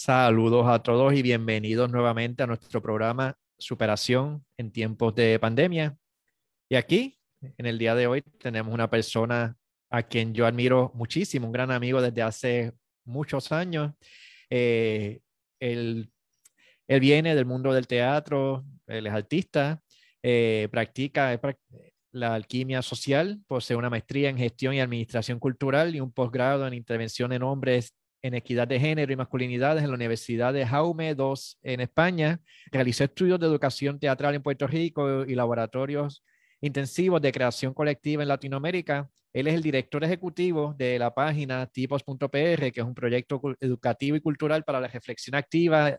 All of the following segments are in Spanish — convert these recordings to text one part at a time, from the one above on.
Saludos a todos y bienvenidos nuevamente a nuestro programa Superación en tiempos de pandemia. Y aquí, en el día de hoy, tenemos una persona a quien yo admiro muchísimo, un gran amigo desde hace muchos años. Eh, él, viene del mundo del teatro, él es artista, eh, practica la alquimia social, posee una maestría en gestión y administración cultural y un posgrado en intervención en hombres en equidad de género y masculinidades en la Universidad de Jaume II en España. Realizó estudios de educación teatral en Puerto Rico y laboratorios intensivos de creación colectiva en Latinoamérica. Él es el director ejecutivo de la página tipos.pr, que es un proyecto educativo y cultural para la reflexión activa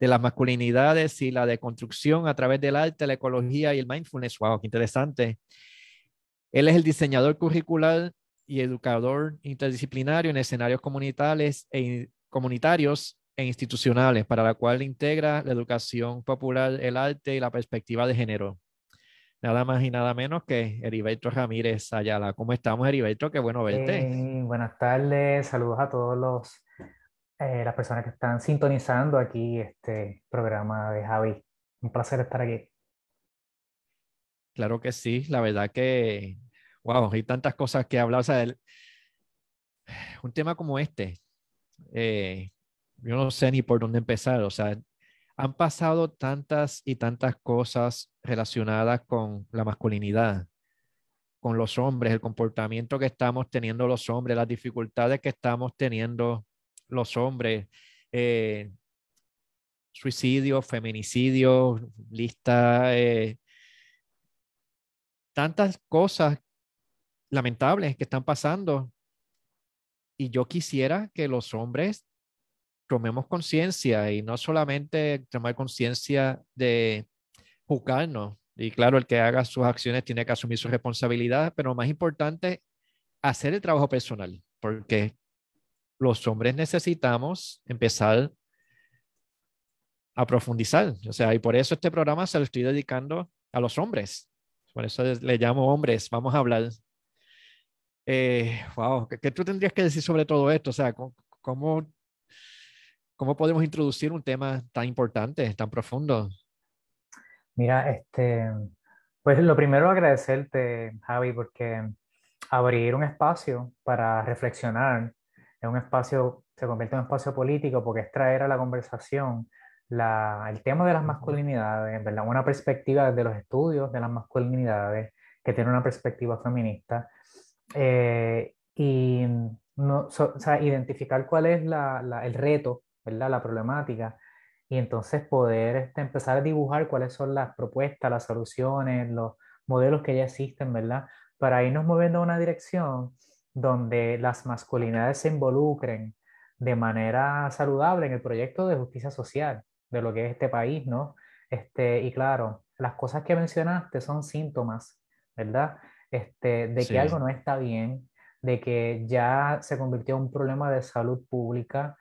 de las masculinidades y la deconstrucción a través del arte, la ecología y el mindfulness. ¡Wow! ¡Qué interesante! Él es el diseñador curricular y educador interdisciplinario en escenarios comunitarios e, comunitarios e institucionales, para la cual integra la educación popular, el arte y la perspectiva de género. Nada más y nada menos que Heriberto Ramírez Ayala. ¿Cómo estamos, Heriberto? Qué bueno verte. buenas tardes, saludos a todos los eh, las personas que están sintonizando aquí este programa de Javi. Un placer estar aquí. Claro que sí, la verdad que wow, hay tantas cosas que hablar. O sea, un tema como este, eh, yo no sé ni por dónde empezar. O sea, han pasado tantas y tantas cosas relacionadas con la masculinidad, con los hombres, el comportamiento que estamos teniendo los hombres, las dificultades que estamos teniendo los hombres. Eh, suicidio, feminicidio, lista, eh, tantas cosas lamentables que están pasando. Y yo quisiera que los hombres tomemos conciencia y no solamente tomar conciencia de juzgarnos. Y claro, el que haga sus acciones tiene que asumir su responsabilidad, pero más importante, hacer el trabajo personal, porque los hombres necesitamos empezar a profundizar. O sea, y por eso este programa se lo estoy dedicando a los hombres. Por eso le llamo hombres. Vamos a hablar eh, wow, ¿qué, tú tendrías que decir sobre todo esto? O sea, ¿cómo, ¿cómo podemos introducir un tema tan importante, tan profundo? Mira, este, pues lo primero agradecerte, Javi, porque abrir un espacio para reflexionar en un espacio, se convierte en un espacio político porque es traer a la conversación la, el tema de las masculinidades, ¿verdad? una perspectiva desde los estudios de las masculinidades que tiene una perspectiva feminista eh, y no, o sea, identificar cuál es la, la, el reto, ¿verdad? la problemática, y entonces poder este, empezar a dibujar cuáles son las propuestas, las soluciones, los modelos que ya existen, ¿verdad? Para irnos moviendo a una dirección donde las masculinidades se involucren de manera saludable en el proyecto de justicia social de lo que es este país, ¿no? Este, y claro, las cosas que mencionaste son síntomas, ¿verdad? Este, de que algo no está bien, de que ya se convirtió en un problema de salud pública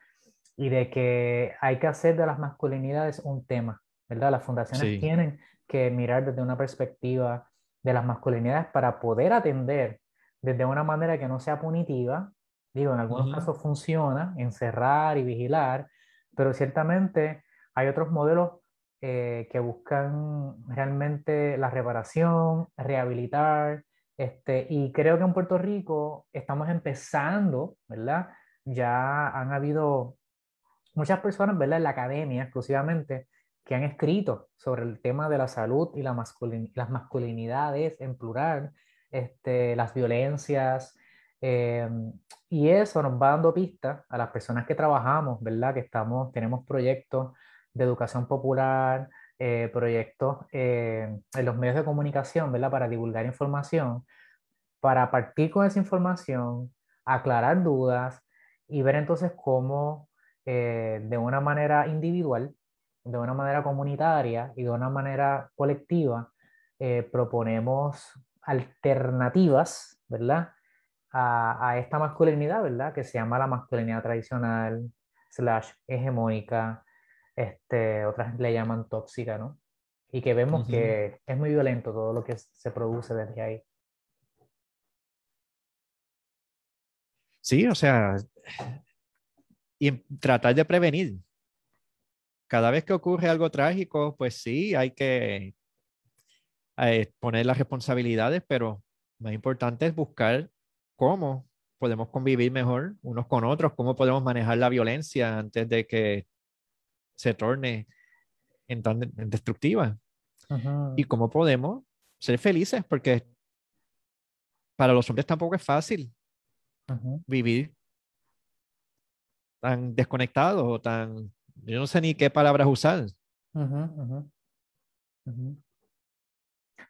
y de que hay que hacer de las masculinidades un tema, ¿verdad? Las fundaciones tienen que mirar desde una perspectiva de las masculinidades para poder atender desde una manera que no sea punitiva. Digo, en algunos casos funciona, encerrar y vigilar, pero ciertamente hay otros modelos eh, que buscan realmente la reparación, rehabilitar, este, y creo que en Puerto Rico estamos empezando, ¿verdad? Ya han habido muchas personas, ¿verdad? En la academia exclusivamente, que han escrito sobre el tema de la salud y la las masculinidades en plural, este, las violencias, eh, y eso nos va dando pistas a las personas que trabajamos, ¿verdad? Que estamos, tenemos proyectos de educación popular, eh, proyectos eh, en los medios de comunicación, ¿verdad? Para divulgar información, para partir con esa información, aclarar dudas y ver entonces cómo eh, de una manera individual, de una manera comunitaria y de una manera colectiva proponemos alternativas, ¿verdad? A, a, esta masculinidad, ¿verdad? Que se llama la masculinidad tradicional, slash hegemónica, este, otras le llaman tóxica, ¿no? Y que vemos que es muy violento todo lo que se produce desde ahí. Sí, o sea, y tratar de prevenir, cada vez que ocurre algo trágico, pues sí, hay que eh, poner las responsabilidades, pero más importante es buscar cómo podemos convivir mejor unos con otros, cómo podemos manejar la violencia antes de que se torne en tan destructiva. Y cómo podemos ser felices, porque para los hombres tampoco es fácil vivir tan desconectados o tan yo no sé ni qué palabras usar.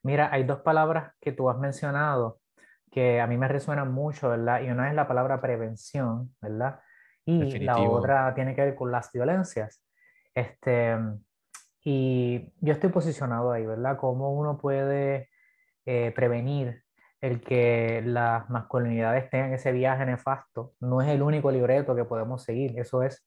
Mira, hay dos palabras que tú has mencionado que a mí me resuenan mucho, ¿verdad? Y una es la palabra prevención, ¿verdad? Y la otra tiene que ver con las violencias. Este, y yo estoy posicionado ahí, ¿verdad? Cómo uno puede eh, prevenir el que las masculinidades tengan ese viaje nefasto. No es el único libreto que podemos seguir, eso es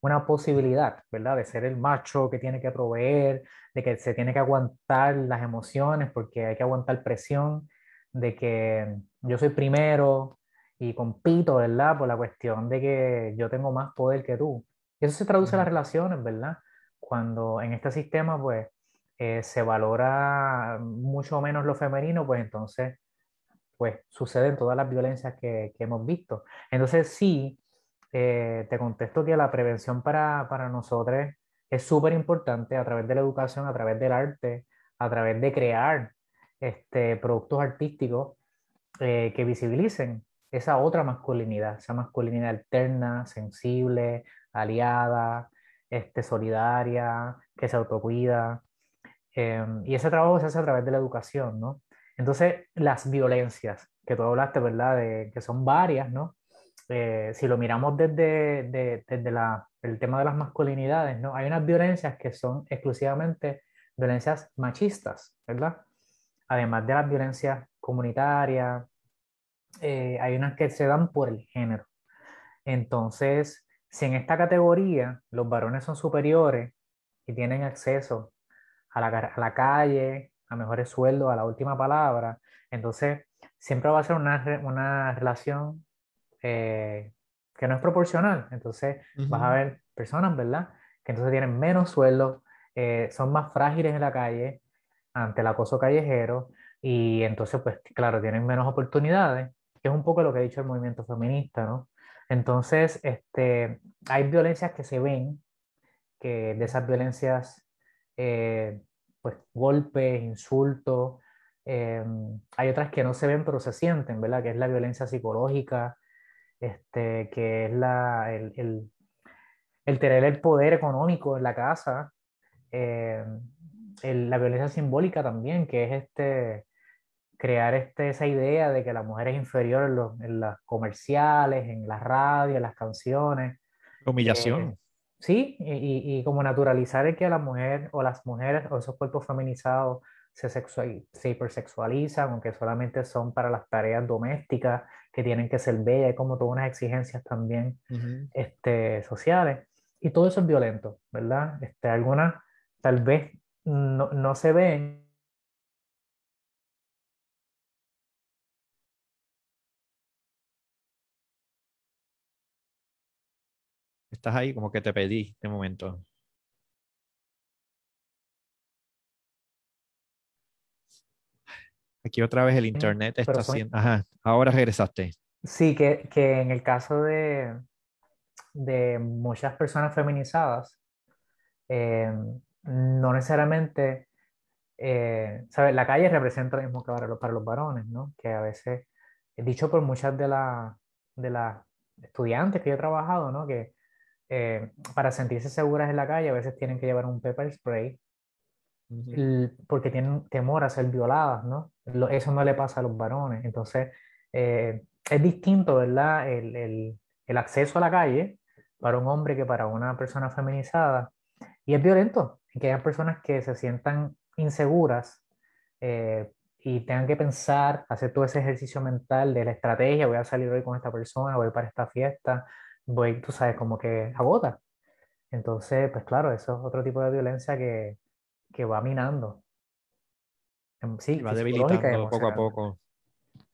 una posibilidad, ¿verdad? De ser el macho que tiene que proveer, de que se tiene que aguantar las emociones porque hay que aguantar presión, de que yo soy primero y compito, ¿verdad? Por la cuestión de que yo tengo más poder que tú. Y eso se traduce en las relaciones, ¿verdad? Cuando en este sistema, pues, eh, se valora mucho menos lo femenino, pues entonces, pues, suceden todas las violencias que, que hemos visto. Entonces, sí, eh, te contesto que la prevención para, para nosotros es súper importante a través de la educación, a través del arte, a través de crear este, productos artísticos eh, que visibilicen esa otra masculinidad, esa masculinidad alterna, sensible, aliada, este, solidaria, que se autocuida. Em, y ese trabajo se hace a través de la educación, ¿no? Entonces, las violencias, que tú hablaste, ¿verdad? De, que son varias, ¿no? Eh, si lo miramos desde, desde la, el tema de las masculinidades, ¿no? Hay unas violencias que son exclusivamente violencias machistas, ¿verdad? Además de las violencias comunitarias, eh, hay unas que se dan por el género. Entonces, si en esta categoría los varones son superiores y tienen acceso a la, a la calle, a mejores sueldos, a la última palabra, entonces siempre va a ser una, una relación eh, que no es proporcional. Entonces vas a ver personas, ¿verdad? Que entonces tienen menos sueldo, eh, son más frágiles en la calle ante el acoso callejero y entonces, pues claro, tienen menos oportunidades, que es un poco lo que ha dicho el movimiento feminista, ¿no? Entonces, este, hay violencias que se ven, que de esas violencias, eh, pues golpes, insultos, hay otras que no se ven pero se sienten, ¿verdad? Que es la violencia psicológica, este, que es la, el, el, el, tener el poder económico en la casa, eh, la violencia simbólica también, que es este, crear este, esa idea de que la mujer es inferior en, los, en las comerciales, en la radio, en las canciones. Humillación. Eh, sí, y, y, como naturalizar el que la mujer o las mujeres o esos cuerpos feminizados se, sexual, se hipersexualizan, aunque solamente son para las tareas domésticas, que tienen que ser bellas, hay como todas unas exigencias también este, sociales. Y todo eso es violento, ¿verdad? Este, algunas tal vez no, no se ven. Estás ahí como que te pedí de momento. Aquí otra vez el internet está haciendo. Ajá, ahora regresaste. Sí, que, que en el caso de, de muchas personas feminizadas, eh, no necesariamente, eh, ¿sabes? La calle representa lo mismo que para los, para los varones, ¿no? Que a veces, dicho por muchas de, la, de las estudiantes que yo he trabajado, ¿no? Que eh, para sentirse seguras en la calle a veces tienen que llevar un pepper spray porque tienen temor a ser violadas, ¿no? eso no le pasa a los varones. Entonces, eh, es distinto, ¿verdad? El, el, el, acceso a la calle para un hombre que para una persona feminizada. Y es violento, que hay personas que se sientan inseguras eh, y tengan que pensar, hacer todo ese ejercicio mental de la estrategia, voy a salir hoy con esta persona, voy para esta fiesta, voy, tú sabes, como que agota. Entonces, pues claro, eso es otro tipo de violencia que, que va minando. Em, sí, va debilitando poco a poco.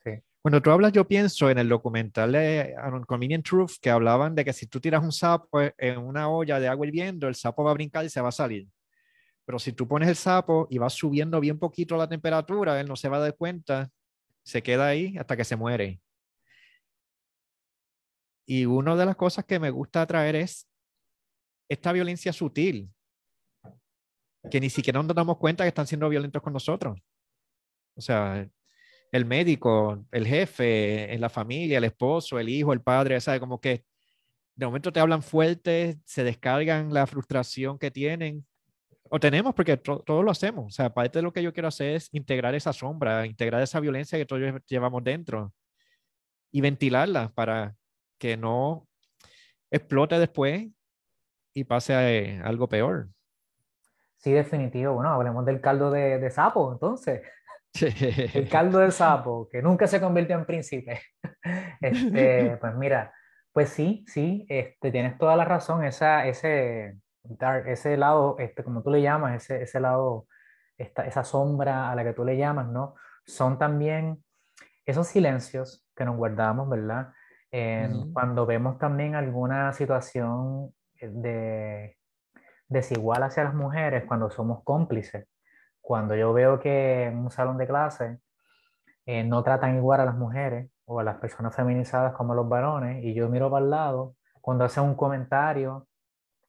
Sí. Cuando tú hablas, yo pienso en el documental de Convenient Truth que hablaban de que si tú tiras un sapo en una olla de agua hirviendo, el sapo va a brincar y se va a salir. Pero si tú pones el sapo y vas subiendo bien poquito la temperatura, él no se va a dar cuenta, se queda ahí hasta que se muere. Y una de las cosas que me gusta traer es esta violencia sutil, que ni siquiera nos damos cuenta que están siendo violentos con nosotros. O sea, el médico, el jefe, en la familia, el esposo, el hijo, el padre, ¿sabes? Como que de momento te hablan fuerte, se descargan la frustración que tienen, o tenemos, porque todos lo hacemos. O sea, parte de lo que yo quiero hacer es integrar esa sombra, integrar esa violencia que todos llevamos dentro y ventilarla para que no explote después y pase a, eh, algo peor. Sí, definitivo. Bueno, hablemos del caldo de, de sapo, entonces. El caldo de sapo, que nunca se convierte en príncipe. Este, pues mira, pues sí, sí, este, tienes toda la razón. Esa, ese, ese lado, este, como tú le llamas, ese, ese lado, esta, esa sombra a la que tú le llamas, ¿no? Son también esos silencios que nos guardamos, ¿verdad? Cuando vemos también alguna situación de desigual hacia las mujeres, cuando somos cómplices, cuando yo veo que en un salón de clase eh, no tratan igual a las mujeres o a las personas feminizadas como a los varones, y yo miro para el lado, cuando hacen un comentario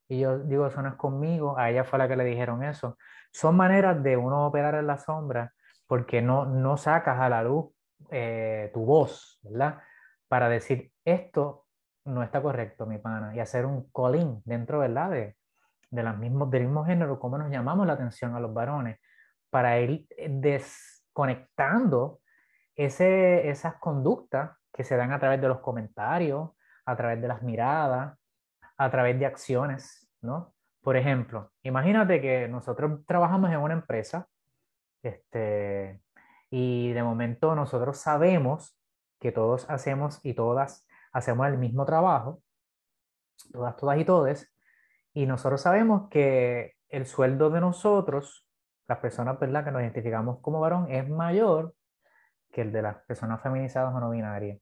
y yo digo, eso no es conmigo, a ella fue la que le dijeron eso. Son maneras de uno operar en la sombra porque no, no sacas a la luz eh, tu voz, ¿verdad? Para decir, esto no está correcto, mi pana, y hacer un calling dentro, ¿verdad? De, de las mismos, del mismo género, cómo nos llamamos la atención a los varones, para ir desconectando ese, esas conductas que se dan a través de los comentarios, a través de las miradas, a través de acciones, ¿no? Por ejemplo, imagínate que nosotros trabajamos en una empresa este, y de momento nosotros sabemos que todos hacemos y todas hacemos el mismo trabajo, todas, todas y todes, y nosotros sabemos que el sueldo de nosotros, las personas ¿verdad? que nos identificamos como varón, es mayor que el de las personas feminizadas o no binarias.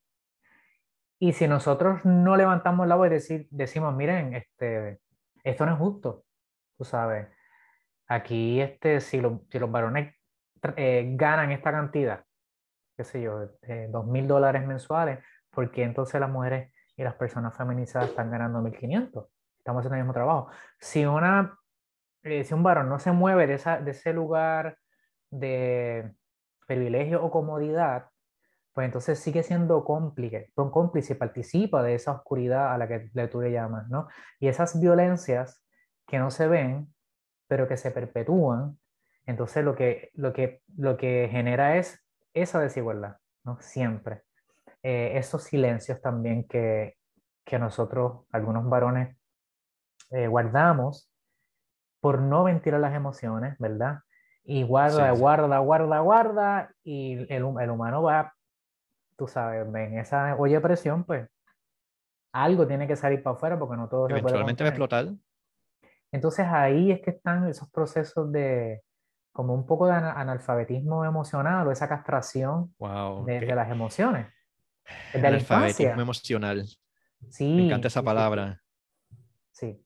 Y si nosotros no levantamos la voz y decir, decimos, miren, este, esto no es justo, tú sabes, aquí este, si, si los varones eh, ganan esta cantidad, qué sé yo, dos mil dólares mensuales, ¿por qué entonces las mujeres y las personas feminizadas están ganando 1.500? Estamos haciendo el mismo trabajo. Si, una, eh, si un varón no se mueve de, esa, de ese lugar de privilegio o comodidad, pues entonces sigue siendo cómplice, cómplice, participa de esa oscuridad a la que tú le llamas, ¿no? Y esas violencias que no se ven, pero que se perpetúan, entonces lo que, lo que, lo que genera es esa desigualdad, ¿no? Siempre. Eh, esos silencios también que, que nosotros, algunos varones, eh, guardamos por no ventilar las emociones, ¿verdad? Y guarda, guarda, guarda, guarda, y el, el humano va tú sabes, en esa olla de presión, pues algo tiene que salir para afuera porque no todo Eventualmente va a explotar. Entonces ahí es que están esos procesos de como un poco de analfabetismo emocional o esa castración de, las emociones. De analfabetismo emocional. Sí. Me encanta esa palabra. Sí.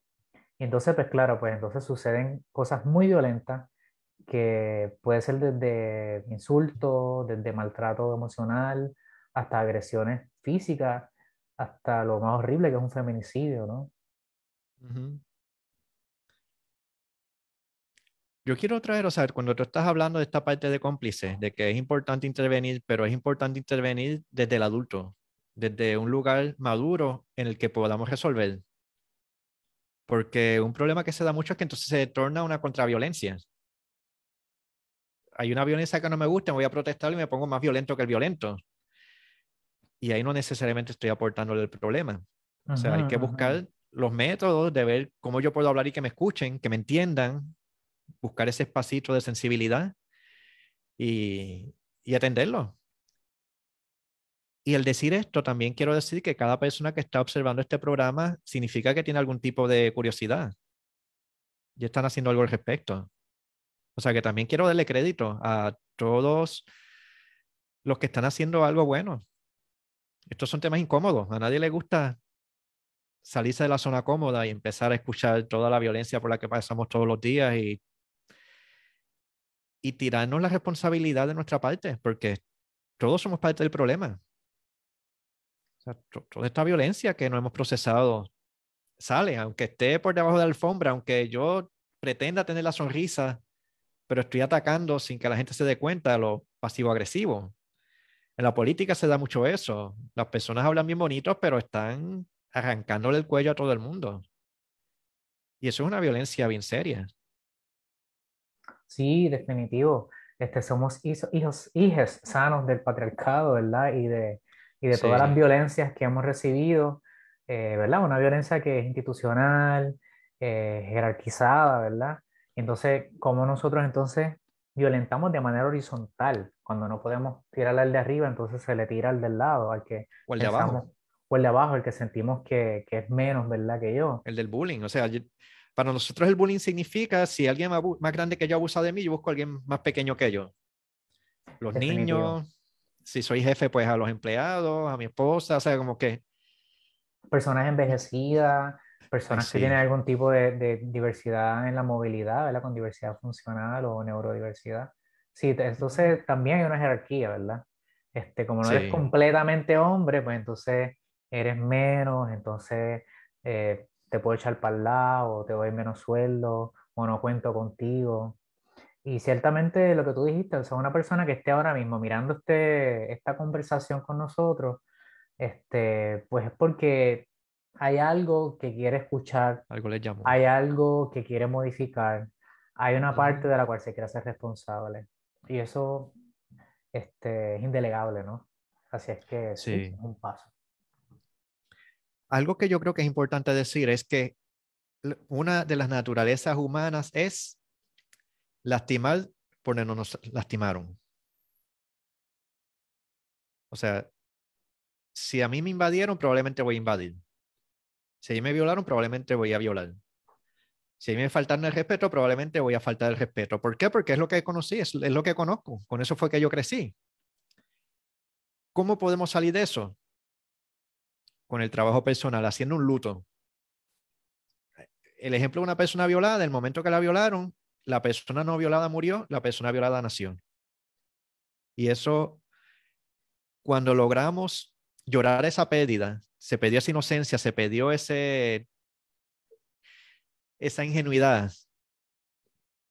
Y entonces, pues claro, pues entonces suceden cosas muy violentas que puede ser desde insulto, desde maltrato emocional, hasta agresiones físicas, hasta lo más horrible que es un feminicidio, ¿no? Yo quiero traer, o sea, cuando tú estás hablando de esta parte de cómplice, de que es importante intervenir, pero es importante intervenir desde el adulto, desde un lugar maduro en el que podamos resolver. Porque un problema que se da mucho es que entonces se torna una contraviolencia. Hay una violencia que no me gusta, me voy a protestar y me pongo más violento que el violento y ahí no necesariamente estoy aportando el problema. o sea, hay que buscar los métodos de ver cómo yo puedo hablar y que me escuchen, que me entiendan, buscar ese espacito de sensibilidad y, atenderlo. Y al decir esto, también quiero decir que cada persona que está observando este programa significa que tiene algún tipo de curiosidad y están haciendo algo al respecto. O sea que también quiero darle crédito a todos los que están haciendo algo bueno estos son temas incómodos. A nadie le gusta salirse de la zona cómoda y empezar a escuchar toda la violencia por la que pasamos todos los días y, y tirarnos la responsabilidad de nuestra parte, porque todos somos parte del problema. toda esta violencia que no hemos procesado sale, aunque esté por debajo de la alfombra, aunque yo pretenda tener la sonrisa, pero estoy atacando sin que la gente se dé cuenta de lo pasivo-agresivo. En la política se da mucho eso. Las personas hablan bien bonitos, pero están arrancándole el cuello a todo el mundo. Y eso es una violencia bien seria. Sí, definitivo. Este, somos hijos, hijos sanos del patriarcado, ¿verdad? Y de, y de todas las violencias que hemos recibido, eh, ¿verdad? Una violencia que es institucional, eh, jerarquizada, ¿verdad? Entonces, ¿cómo nosotros entonces violentamos de manera horizontal? Cuando no podemos tirar al de arriba, entonces se le tira al del lado, al que o el de abajo. O el de abajo, el que sentimos que, que, es menos, ¿verdad? Que yo. El del bullying. O sea, para nosotros el bullying significa si alguien más, grande que yo abusa de mí, yo busco a alguien más pequeño que yo. Los niños, si soy jefe, pues a los empleados, a mi esposa, o sea, como que... Personas envejecidas, personas que tienen algún tipo de, de, diversidad en la movilidad, ¿verdad? Con diversidad funcional o neurodiversidad. Sí, entonces también hay una jerarquía, ¿verdad? Este, como no eres completamente hombre, pues entonces eres menos, entonces eh, te puedo echar para el lado, te doy menos sueldo, o no cuento contigo. Y ciertamente lo que tú dijiste, o sea, una persona que esté ahora mismo mirando este, esta conversación con nosotros, este, pues es porque hay algo que quiere escuchar, algo le llamo. hay algo que quiere modificar, hay una parte de la cual se quiere hacer responsable. Y eso este, es indelegable, ¿no? Así es que sí. es un paso algo que yo creo que es importante decir es que una de las naturalezas humanas es lastimar por no nos lastimaron. O sea, si a mí me invadieron, probablemente voy a invadir. Si a mí me violaron, probablemente voy a violar. Si a mí me faltaron el respeto, probablemente voy a faltar el respeto. ¿Por qué? Porque es lo que conocí, es, es lo que conozco. Con eso fue que yo crecí. ¿Cómo podemos salir de eso? Con el trabajo personal, haciendo un luto. El ejemplo de una persona violada, el momento que la violaron, la persona no violada murió, la persona violada nació. Y eso, cuando logramos llorar esa pérdida, se perdió esa inocencia, se perdió ese, esa ingenuidad,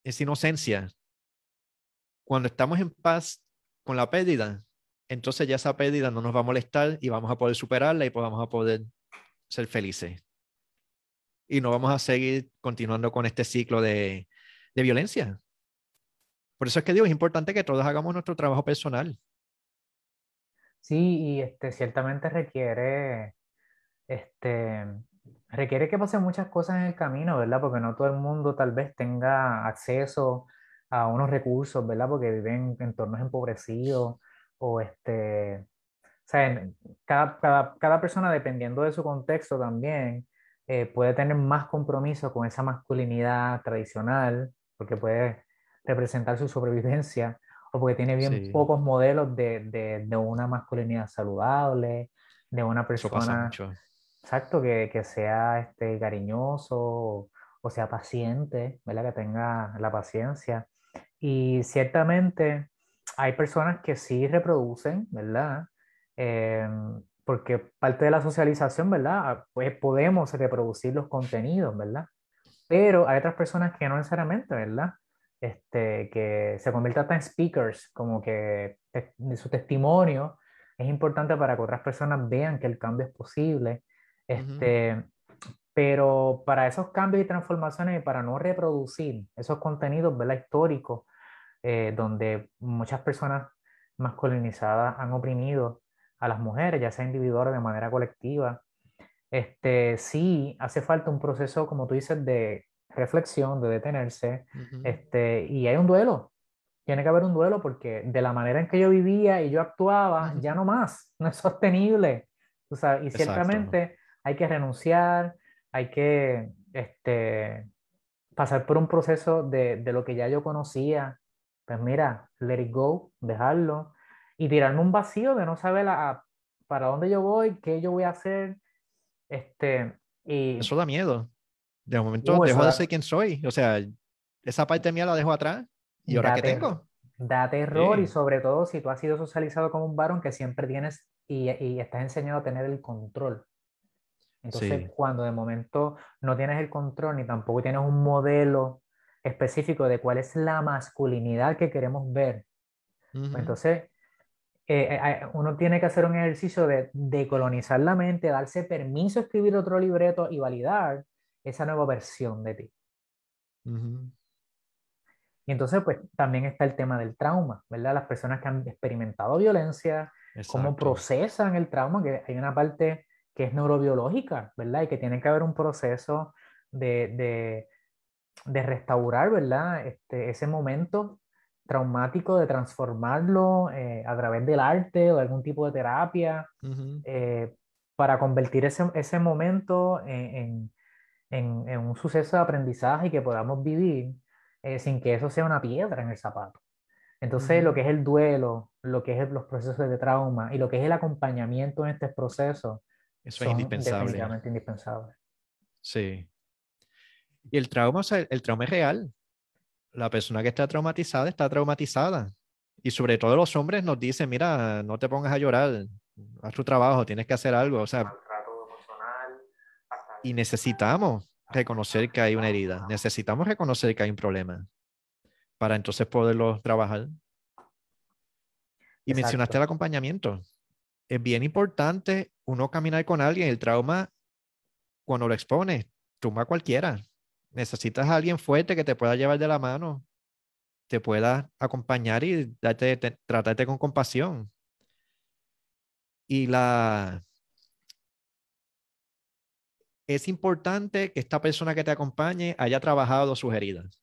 esa inocencia. Cuando estamos en paz con la pérdida, entonces ya esa pérdida no nos va a molestar y vamos a poder superarla y pues vamos a poder ser felices. Y no vamos a seguir continuando con este ciclo de, de violencia. Por eso es que digo, es importante que todos hagamos nuestro trabajo personal. Sí, y este, ciertamente requiere, este, requiere que pasen muchas cosas en el camino, ¿verdad? Porque no todo el mundo tal vez tenga acceso a unos recursos, ¿verdad? Porque viven en entornos empobrecidos o este, o sea, cada, cada, persona dependiendo de su contexto también eh, puede tener más compromiso con esa masculinidad tradicional, porque puede representar su sobrevivencia, o porque tiene bien pocos modelos de, de, de, una masculinidad saludable, de una persona... Exacto, que, que, sea este, cariñoso o, o sea paciente, ¿verdad? Que tenga la paciencia. Y ciertamente hay personas que sí reproducen, ¿verdad? Em, porque parte de la socialización, ¿verdad? Ah, pues podemos reproducir los contenidos, ¿verdad? Pero hay otras personas que no necesariamente, ¿verdad? Este, que se convierten en speakers, como que su testimonio es importante para que otras personas vean que el cambio es posible. Este, Pero para esos cambios y transformaciones y para no reproducir esos contenidos, ¿verdad? Históricos, eh, donde muchas personas masculinizadas han oprimido a las mujeres, ya sea individual o de manera colectiva. Este, sí, hace falta un proceso, como tú dices, de reflexión, de detenerse, este, y hay un duelo. Tiene que haber un duelo porque de la manera en que yo vivía y yo actuaba, ya no más, no es sostenible. O sea, y ciertamente hay que renunciar, hay que este, pasar por un proceso de, de, lo que ya yo conocía, pues mira, let it go, dejarlo y tirarme un vacío de no saber a, para dónde yo voy, qué yo voy a hacer. Este, y... Eso da miedo. De momento uh, dejo de ser quien soy. O sea, esa parte mía la dejo atrás. ¿Y ahora qué tengo? Da terror y sobre todo si tú has sido socializado como un varón que siempre tienes y, y estás enseñado a tener el control. Entonces, cuando de momento no tienes el control ni tampoco tienes un modelo específico de cuál es la masculinidad que queremos ver, pues entonces eh, eh, uno tiene que hacer un ejercicio de decolonizar la mente, darse permiso a escribir otro libreto y validar esa nueva versión de ti. Y entonces, pues también está el tema del trauma, ¿verdad? Las personas que han experimentado violencia, cómo procesan el trauma, que hay una parte que es neurobiológica, ¿verdad? Y que tiene que haber un proceso de, de, restaurar, ¿verdad? Este, ese momento traumático, de transformarlo eh, a través del arte o de algún tipo de terapia, eh, para convertir ese, ese momento en, en, en, un suceso de aprendizaje que podamos vivir eh, sin que eso sea una piedra en el zapato. Entonces, lo que es el duelo, lo que es los procesos de trauma y lo que es el acompañamiento en este proceso, eso es indispensable. Definitivamente indispensable. Sí. Y el trauma, o sea, el trauma es real. La persona que está traumatizada está traumatizada. Y sobre todo los hombres nos dicen, mira, no te pongas a llorar, haz tu trabajo, tienes que hacer algo. O sea, y necesitamos reconocer que hay una herida, necesitamos reconocer que hay un problema para entonces poderlo trabajar. Y mencionaste el acompañamiento. Es bien importante uno caminar con alguien. El trauma, cuando lo expones, tumba cualquiera. Necesitas a alguien fuerte que te pueda llevar de la mano, te pueda acompañar y darte, tratarte con compasión. Y la, es importante que esta persona que te acompañe haya trabajado sus heridas.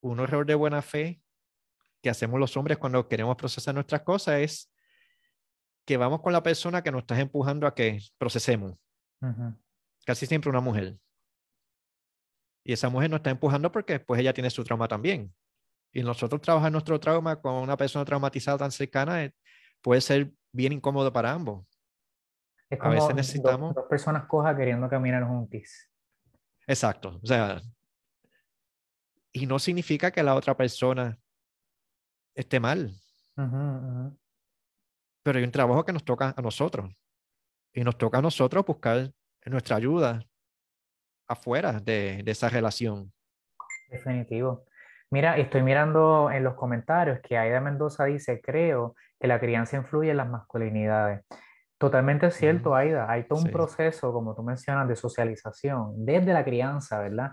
Un error de buena fe que hacemos los hombres cuando queremos procesar nuestras cosas es que vamos con la persona que nos está empujando a que procesemos. Casi siempre una mujer. Y esa mujer nos está empujando porque después ella tiene su trauma también. Y nosotros trabajar nuestro trauma con una persona traumatizada tan cercana eh, puede ser bien incómodo para ambos. Es como a veces necesitamos... dos, personas cojas queriendo caminar juntis. Exacto. O sea, y no significa que la otra persona esté mal. Pero hay un trabajo que nos toca a nosotros. Y nos toca a nosotros buscar nuestra ayuda afuera de, de esa relación. Definitivo. Mira, estoy mirando en los comentarios que Aida Mendoza dice, creo que la crianza influye en las masculinidades. Totalmente cierto, Aida. Hay todo un proceso, como tú mencionas, de socialización desde la crianza, ¿verdad?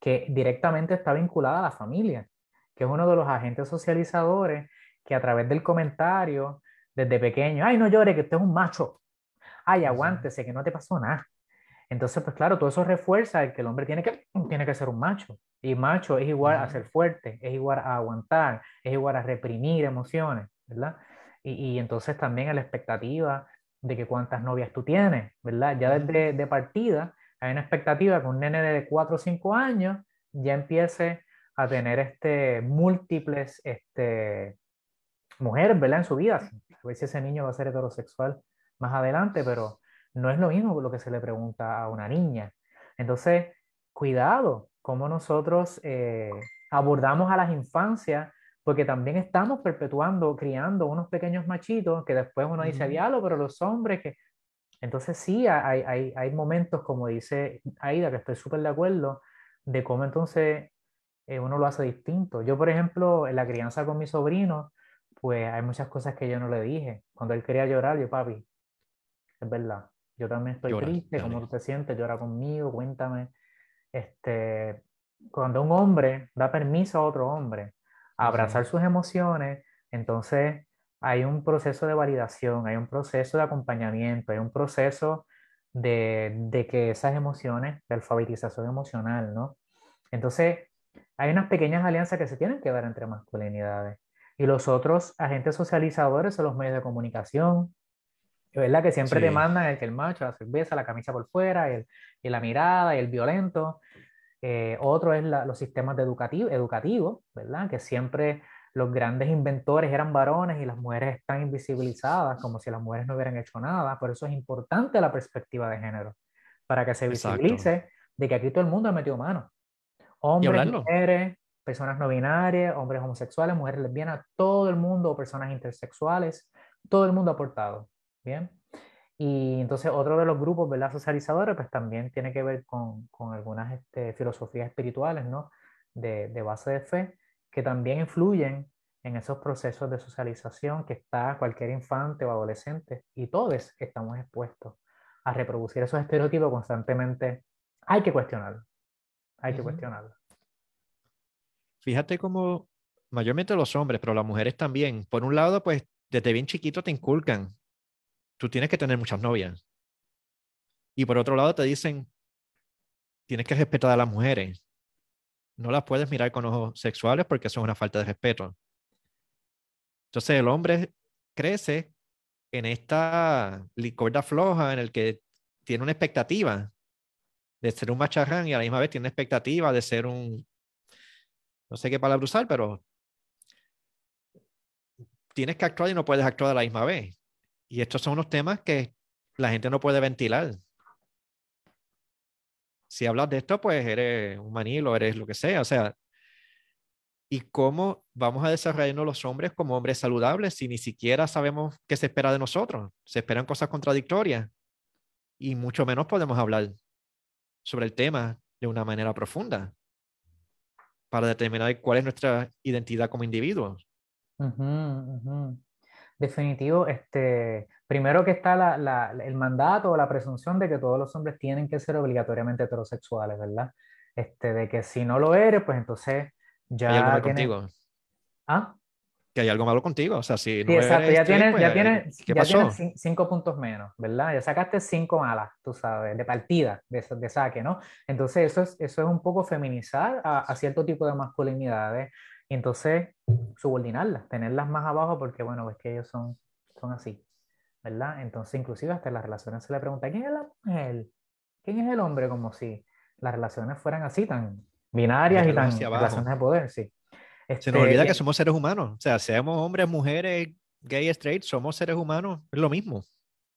Que directamente está vinculada a la familia, que es uno de los agentes socializadores que a través del comentario, desde pequeño, ay, no llore, que usted es un macho. Ay, aguántese, que no te pasó nada. Entonces, pues claro, todo eso refuerza el que el hombre tiene que, tiene que ser un macho. Y macho es igual a ser fuerte, es igual a aguantar, es igual a reprimir emociones, ¿verdad? Y, y entonces también a la expectativa de que cuántas novias tú tienes, ¿verdad? Ya desde de partida hay una expectativa que un nene de 4 o 5 años ya empiece a tener este, múltiples este, mujeres, ¿verdad? En su vida. A ver si ese niño va a ser heterosexual más adelante, pero no es lo mismo lo que se le pregunta a una niña. Entonces, cuidado, cómo nosotros eh, abordamos a las infancias porque también estamos perpetuando, criando unos pequeños machitos que después uno dice, diálogo, pero los hombres que... Entonces sí, hay, hay, hay momentos, como dice Aida, que estoy súper de acuerdo, de cómo entonces eh, uno lo hace distinto. Yo, por ejemplo, en la crianza con mi sobrino, pues hay muchas cosas que yo no le dije. Cuando él quería llorar, yo, papi, es verdad, yo también estoy triste, ¿cómo tú te sientes? Llora conmigo, cuéntame. Este, cuando un hombre da permiso a otro hombre abrazar sus emociones, entonces hay un proceso de validación, hay un proceso de acompañamiento, hay un proceso de, de que esas emociones, de alfabetización emocional, ¿no? Entonces, hay unas pequeñas alianzas que se tienen que dar entre masculinidades. Y los otros agentes socializadores son los medios de comunicación, ¿verdad? Que siempre demandan el que el macho, la cerveza, la camisa por fuera, el, y la mirada, y el violento. Eh, otro es los sistemas de educativo, educativos, ¿verdad? Que siempre los grandes inventores eran varones y las mujeres están invisibilizadas, como si las mujeres no hubieran hecho nada. Por eso es importante la perspectiva de género, para que se visibilice de que aquí todo el mundo ha metido mano. Hombres, mujeres, personas no binarias, hombres homosexuales, mujeres lesbianas, todo el mundo, personas intersexuales, todo el mundo ha aportado. Bien. Y entonces otro de los grupos, ¿verdad? Socializadores, pues también tiene que ver con, con algunas este, filosofías espirituales, ¿no? De, de, base de fe, que también influyen en esos procesos de socialización que está cualquier infante o adolescente y todos estamos expuestos a reproducir esos estereotipos constantemente. Hay que cuestionarlo. Hay que cuestionarlo. Fíjate cómo mayormente los hombres, pero las mujeres también, por un lado, pues desde bien chiquito te inculcan tú tienes que tener muchas novias. Y por otro lado te dicen, tienes que respetar a las mujeres. No las puedes mirar con ojos sexuales porque eso es una falta de respeto. Entonces el hombre crece en esta licorda floja en el que tiene una expectativa de ser un macharrán y a la misma vez tiene una expectativa de ser un, no sé qué palabra usar, pero tienes que actuar y no puedes actuar a la misma vez. Y estos son unos temas que la gente no puede ventilar. Si hablas de esto, pues eres un manilo, eres lo que sea. O sea, ¿y cómo vamos a desarrollarnos los hombres como hombres saludables si ni siquiera sabemos qué se espera de nosotros? Se esperan cosas contradictorias y mucho menos podemos hablar sobre el tema de una manera profunda para determinar cuál es nuestra identidad como individuos definitivo, este, primero que está la, la, el mandato o la presunción de que todos los hombres tienen que ser obligatoriamente heterosexuales, ¿verdad? Este, de que si no lo eres, pues entonces ya... ¿Hay algo malo contigo? ¿Ah? Que hay algo malo contigo, o sea, si no exacto, ya tienes, pues, ya tienes, ya tienes cinco puntos menos, ¿verdad? Ya sacaste cinco malas, tú sabes, de partida, de, de saque, ¿no? Entonces eso es, eso es un poco feminizar a, a cierto tipo de masculinidades y entonces subordinarlas, tenerlas más abajo porque, bueno, es que ellos son, son así, ¿verdad? Entonces, inclusive hasta en las relaciones se le pregunta, ¿quién es la mujer? ¿Quién es el hombre? Como si las relaciones fueran así, tan binarias y tan relaciones de poder, sí. se nos olvida que somos seres humanos, o sea, seamos hombres, mujeres, gay, straight, somos seres humanos, es lo mismo.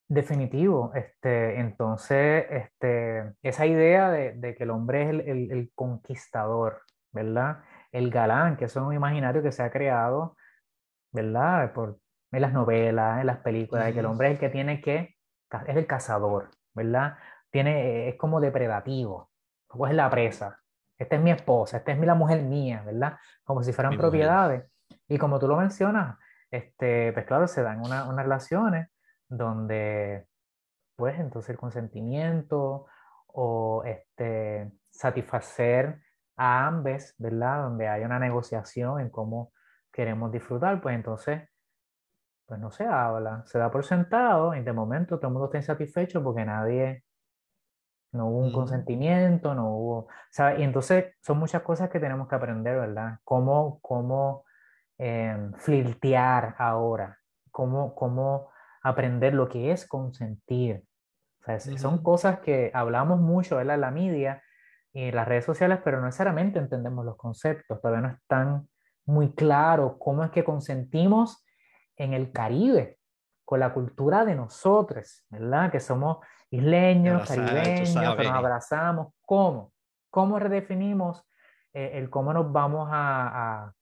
Definitivo, este, entonces, este, esa idea de, de que el hombre es el, el, el conquistador, ¿verdad? El galán, que eso es un imaginario que se ha creado, ¿verdad? Por, en las novelas, en las películas, de que el hombre es el que tiene que, es el cazador, ¿verdad? Tiene, es como depredativo, o es la presa. Esta es mi esposa, esta es la mujer mía, ¿verdad? Como si fueran propiedades. Y como tú lo mencionas, este, pues claro, se dan unas relaciones donde, pues entonces el consentimiento o este, satisfacer a ambos, ¿verdad? Donde hay una negociación en cómo queremos disfrutar, pues entonces, pues no se habla, se da por sentado y de momento todo el mundo está insatisfecho porque nadie, no hubo un consentimiento, no hubo, ¿sabes? Y entonces son muchas cosas que tenemos que aprender, ¿verdad? Cómo, cómo eh, flirtear ahora, cómo, cómo aprender lo que es consentir. O sea, son cosas que hablamos mucho, ¿verdad? En la media, y las redes sociales, pero no necesariamente entendemos los conceptos, todavía no están muy claro cómo es que consentimos en el Caribe, con la cultura de nosotros, ¿verdad? Que somos isleños, caribeños, que nos abrazamos. ¿Cómo? ¿Cómo redefinimos eh, el cómo nos vamos a,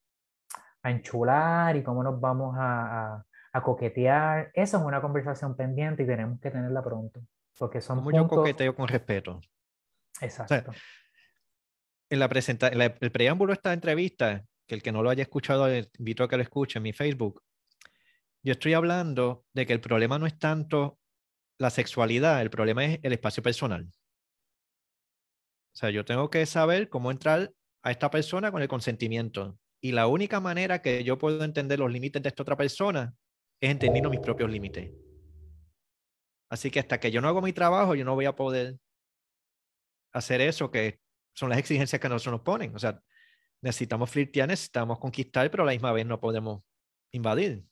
a, enchular y cómo nos vamos a, a, coquetear? Esa es una conversación pendiente y tenemos que tenerla pronto. Porque son ¿Cómo yo coqueteo con respeto? Exacto en, la el preámbulo de esta entrevista, que el que no lo haya escuchado, invito a que lo escuche en mi Facebook. Yo estoy hablando de que el problema no es tanto la sexualidad, el problema es el espacio personal. O sea, yo tengo que saber cómo entrar a esta persona con el consentimiento. Y la única manera que yo puedo entender los límites de esta otra persona es entendiendo mis propios límites. Así que hasta que yo no hago mi trabajo, yo no voy a poder hacer eso que son las exigencias que nosotros nos ponen. O sea, necesitamos flirtear, necesitamos conquistar, pero a la misma vez no podemos invadir.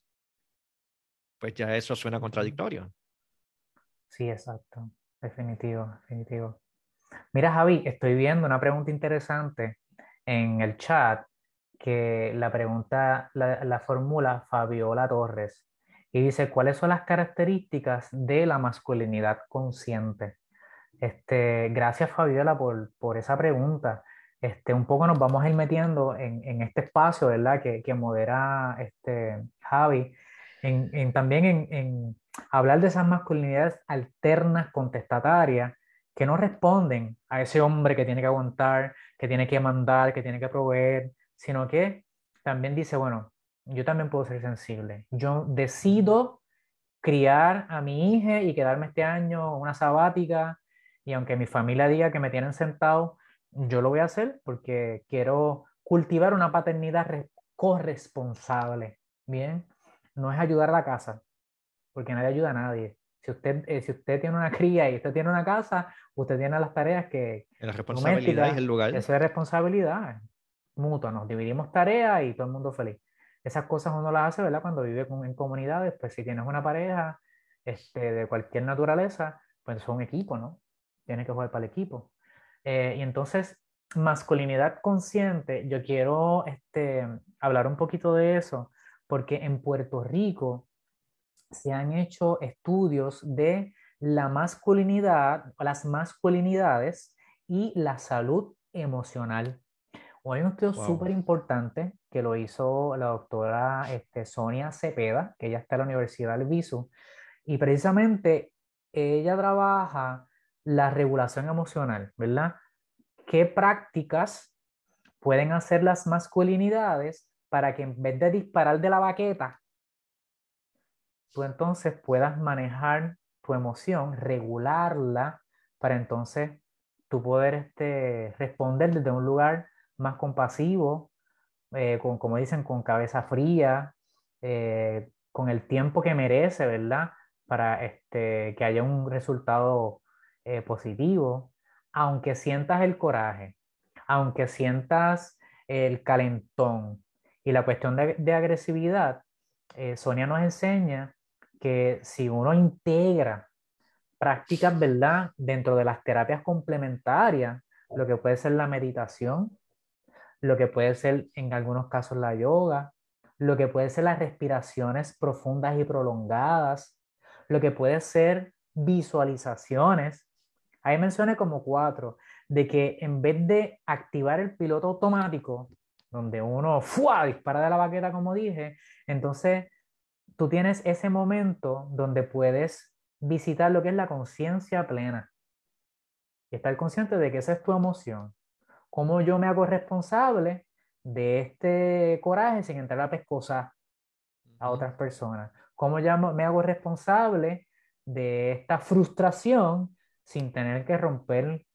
Pues ya eso suena contradictorio. Sí, exacto. Definitivo, definitivo. Mira, Javi, estoy viendo una pregunta interesante en el chat que la pregunta la, la formula Fabiola Torres y dice, ¿cuáles son las características de la masculinidad consciente? Este, gracias Fabiola por, por esa pregunta. Este, un poco nos vamos a ir metiendo en, en este espacio, ¿verdad? Que, que modera este, Javi, en, en también en, en, hablar de esas masculinidades alternas contestatarias que no responden a ese hombre que tiene que aguantar, que tiene que mandar, que tiene que proveer, sino que también dice, bueno, yo también puedo ser sensible. Yo decido criar a mi hija y quedarme este año una sabática y aunque mi familia diga que me tienen sentado, yo lo voy a hacer porque quiero cultivar una paternidad corresponsable. Bien, no es ayudar a la casa, porque nadie ayuda a nadie. Si usted, eh, si usted tiene una cría y usted tiene una casa, usted tiene las tareas que... La responsabilidad es el lugar. Eso es responsabilidad mutua. Nos dividimos tareas y todo el mundo feliz. Esas cosas uno las hace, ¿verdad? Cuando vive en comunidades, pues si tienes una pareja este, de cualquier naturaleza, pues son equipo, ¿no? Tienes que jugar para el equipo. Eh, y entonces, masculinidad consciente, yo quiero este, hablar un poquito de eso, porque en Puerto Rico se han hecho estudios de la masculinidad, las masculinidades y la salud emocional. Hay un estudio súper importante que lo hizo la doctora este, Sonia Cepeda, que ella está en la Universidad del Visu, y precisamente ella trabaja la regulación emocional, ¿verdad? ¿Qué prácticas pueden hacer las masculinidades para que en vez de disparar de la baqueta, tú entonces puedas manejar tu emoción, regularla, para entonces tú poder este, responder desde un lugar más compasivo, eh, con, como dicen, con cabeza fría, eh, con el tiempo que merece, ¿verdad? Para este, que haya un resultado eh, positivo, aunque sientas el coraje, aunque sientas el calentón y la cuestión de, agresividad, Sonia nos enseña que si uno integra prácticas, ¿verdad? Dentro de las terapias complementarias, lo que puede ser la meditación, lo que puede ser en algunos casos la yoga, lo que puede ser las respiraciones profundas y prolongadas, lo que puede ser visualizaciones. Ahí mencioné como cuatro, de que en vez de activar el piloto automático, donde uno ¡fua! dispara de la baqueta, como dije, entonces tú tienes ese momento donde puedes visitar lo que es la conciencia plena. Y estar consciente de que esa es tu emoción, cómo yo me hago responsable de este coraje sin entrar a pescosar a otras personas, cómo yo me hago responsable de esta frustración sin tener que romper,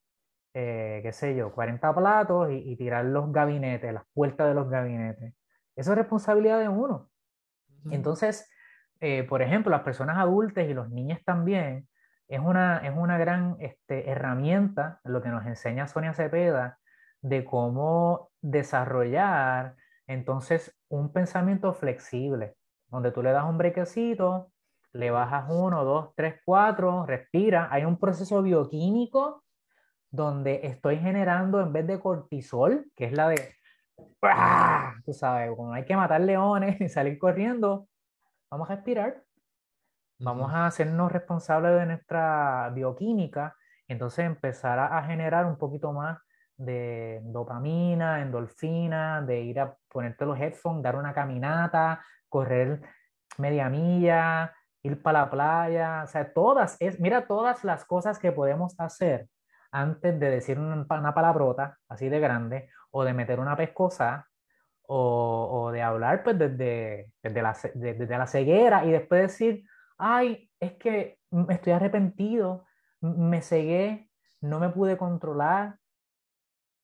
eh, qué sé yo, 40 platos y, tirar los gabinetes, las puertas de los gabinetes. Eso es responsabilidad de uno. Entonces, eh, por ejemplo, las personas adultas y los niños también, es una, es una gran este, herramienta, lo que nos enseña Sonia Cepeda, de cómo desarrollar entonces un pensamiento flexible, donde tú le das un brequecito, le bajas uno, dos, tres, cuatro, respira. Hay un proceso bioquímico donde estoy generando en vez de cortisol, que es la de, tú sabes, cuando hay que matar leones y salir corriendo, vamos a respirar, vamos a hacernos responsables de nuestra bioquímica, entonces empezar a generar un poquito más de dopamina, endorfina, de ir a ponerte los headphones, dar una caminata, correr media milla, ir para la playa, o sea, todas, es, mira todas las cosas que podemos hacer antes de decir una, palabrota así de grande o de meter una pescosa o, o de hablar pues desde, desde, la, desde la ceguera y después decir, ay, es que estoy arrepentido, me cegué, no me pude controlar,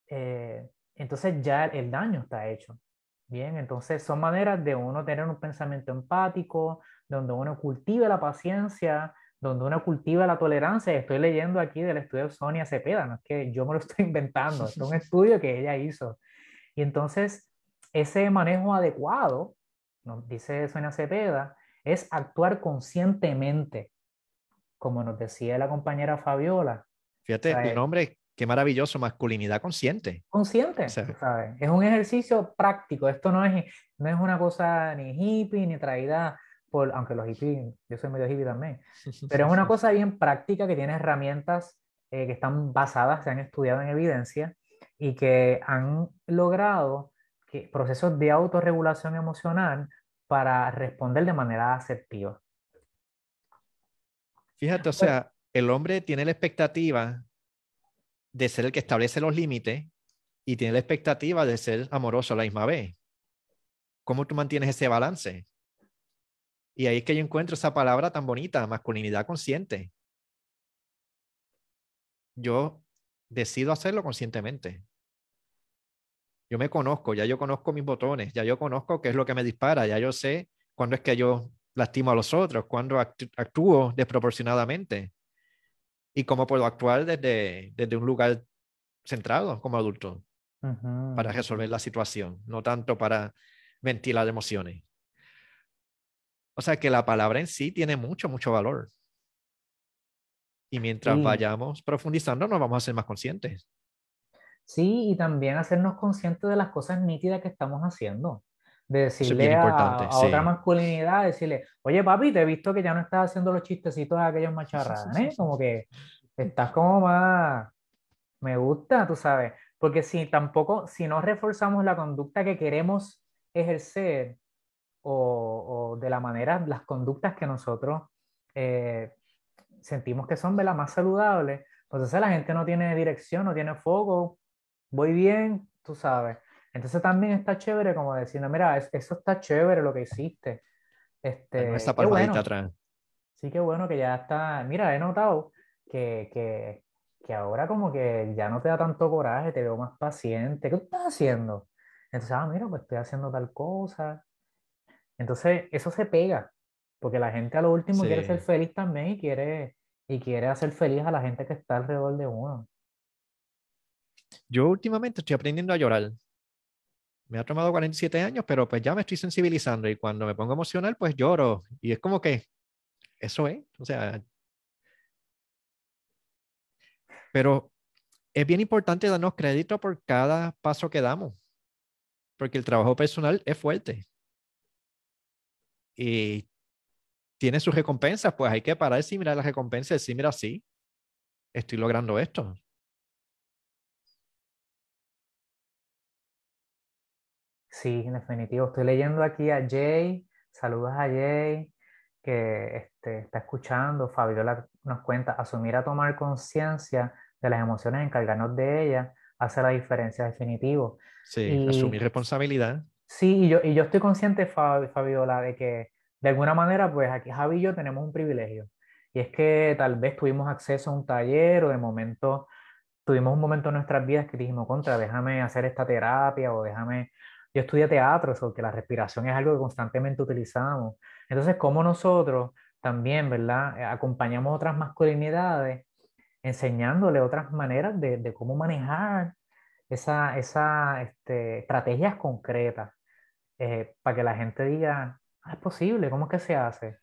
eh, entonces ya el daño está hecho. Bien, entonces son maneras de uno tener un pensamiento empático, donde uno cultiva la paciencia, donde uno cultiva la tolerancia. Estoy leyendo aquí del estudio de Sonia Cepeda, no es que yo me lo estoy inventando, es un estudio que ella hizo. Y entonces ese manejo adecuado, nos dice Sonia Cepeda, es actuar conscientemente, como nos decía la compañera Fabiola. Fíjate, un hombre qué maravilloso, masculinidad consciente. Consciente, ¿sabes? Es un ejercicio práctico. Esto no es, no es una cosa ni hippie ni traída por, aunque los hippies, yo soy medio hippie también, pero es una cosa bien práctica que tiene herramientas eh, que están basadas, se han estudiado en evidencia y que han logrado que, procesos de autorregulación emocional para responder de manera asertiva. Fíjate, o sea, el hombre tiene la expectativa de ser el que establece los límites y tiene la expectativa de ser amoroso a la misma vez. ¿Cómo tú mantienes ese balance? Y ahí es que yo encuentro esa palabra tan bonita, masculinidad consciente. Yo decido hacerlo conscientemente. Yo me conozco, ya yo conozco mis botones, ya yo conozco qué es lo que me dispara, ya yo sé cuándo es que yo lastimo a los otros, cuándo actúo desproporcionadamente y cómo puedo actuar desde, desde un lugar centrado como adulto para resolver la situación, no tanto para ventilar emociones. O sea que la palabra en sí tiene mucho, mucho valor. Y mientras vayamos profundizando, nos vamos a ser más conscientes. Sí, y también hacernos conscientes de las cosas nítidas que estamos haciendo. De decirle a, otra masculinidad, decirle, oye papi, te he visto que ya no estás haciendo los chistecitos de aquellos macharranes, ¿eh? como que estás como más, me gusta, tú sabes, porque si tampoco, si no reforzamos la conducta que queremos ejercer o, de la manera, las conductas que nosotros eh, sentimos que son de la más saludables, pues entonces la gente no tiene dirección, no tiene foco, voy bien, tú sabes. Entonces también está chévere como decir, mira, eso está chévere lo que hiciste. Este, esa palmadita atrás. Sí, qué bueno que ya está. Mira, he notado que, que, que, ahora como que ya no te da tanto coraje, te veo más paciente. ¿Qué estás haciendo? Entonces, ah, mira, pues estoy haciendo tal cosa. Entonces, eso se pega, porque la gente a lo último quiere ser feliz también y quiere, y quiere hacer feliz a la gente que está alrededor de uno. Yo últimamente estoy aprendiendo a llorar. Me ha tomado 47 años, pero pues ya me estoy sensibilizando y cuando me pongo emocional, pues lloro. Y es como que eso es, o sea. Pero es bien importante darnos crédito por cada paso que damos, porque el trabajo personal es fuerte. Y tiene sus recompensas, pues hay que parar y mirar las recompensas y decir, mira, sí, estoy logrando esto. Sí, en definitivo. Estoy leyendo aquí a Jay. Saludos a Jay, que este, está escuchando. Fabiola nos cuenta, asumir a tomar conciencia de las emociones, encargarnos de ellas, hace la diferencia definitivo. Sí, asumir responsabilidad. Sí, y yo, y yo estoy consciente, Fabiola, de que de alguna manera, pues aquí Javi y yo tenemos un privilegio. Y es que tal vez tuvimos acceso a un taller o de momento tuvimos un momento en nuestras vidas que dijimos, contra, déjame hacer esta terapia o déjame yo estudié teatro, porque la respiración es algo que constantemente utilizamos. Entonces, como nosotros también, ¿verdad? Eh, acompañamos otras masculinidades enseñándole otras maneras de, de cómo manejar esa, esa este, estrategias concretas eh, para que la gente diga, ah, es posible, ¿cómo es que se hace?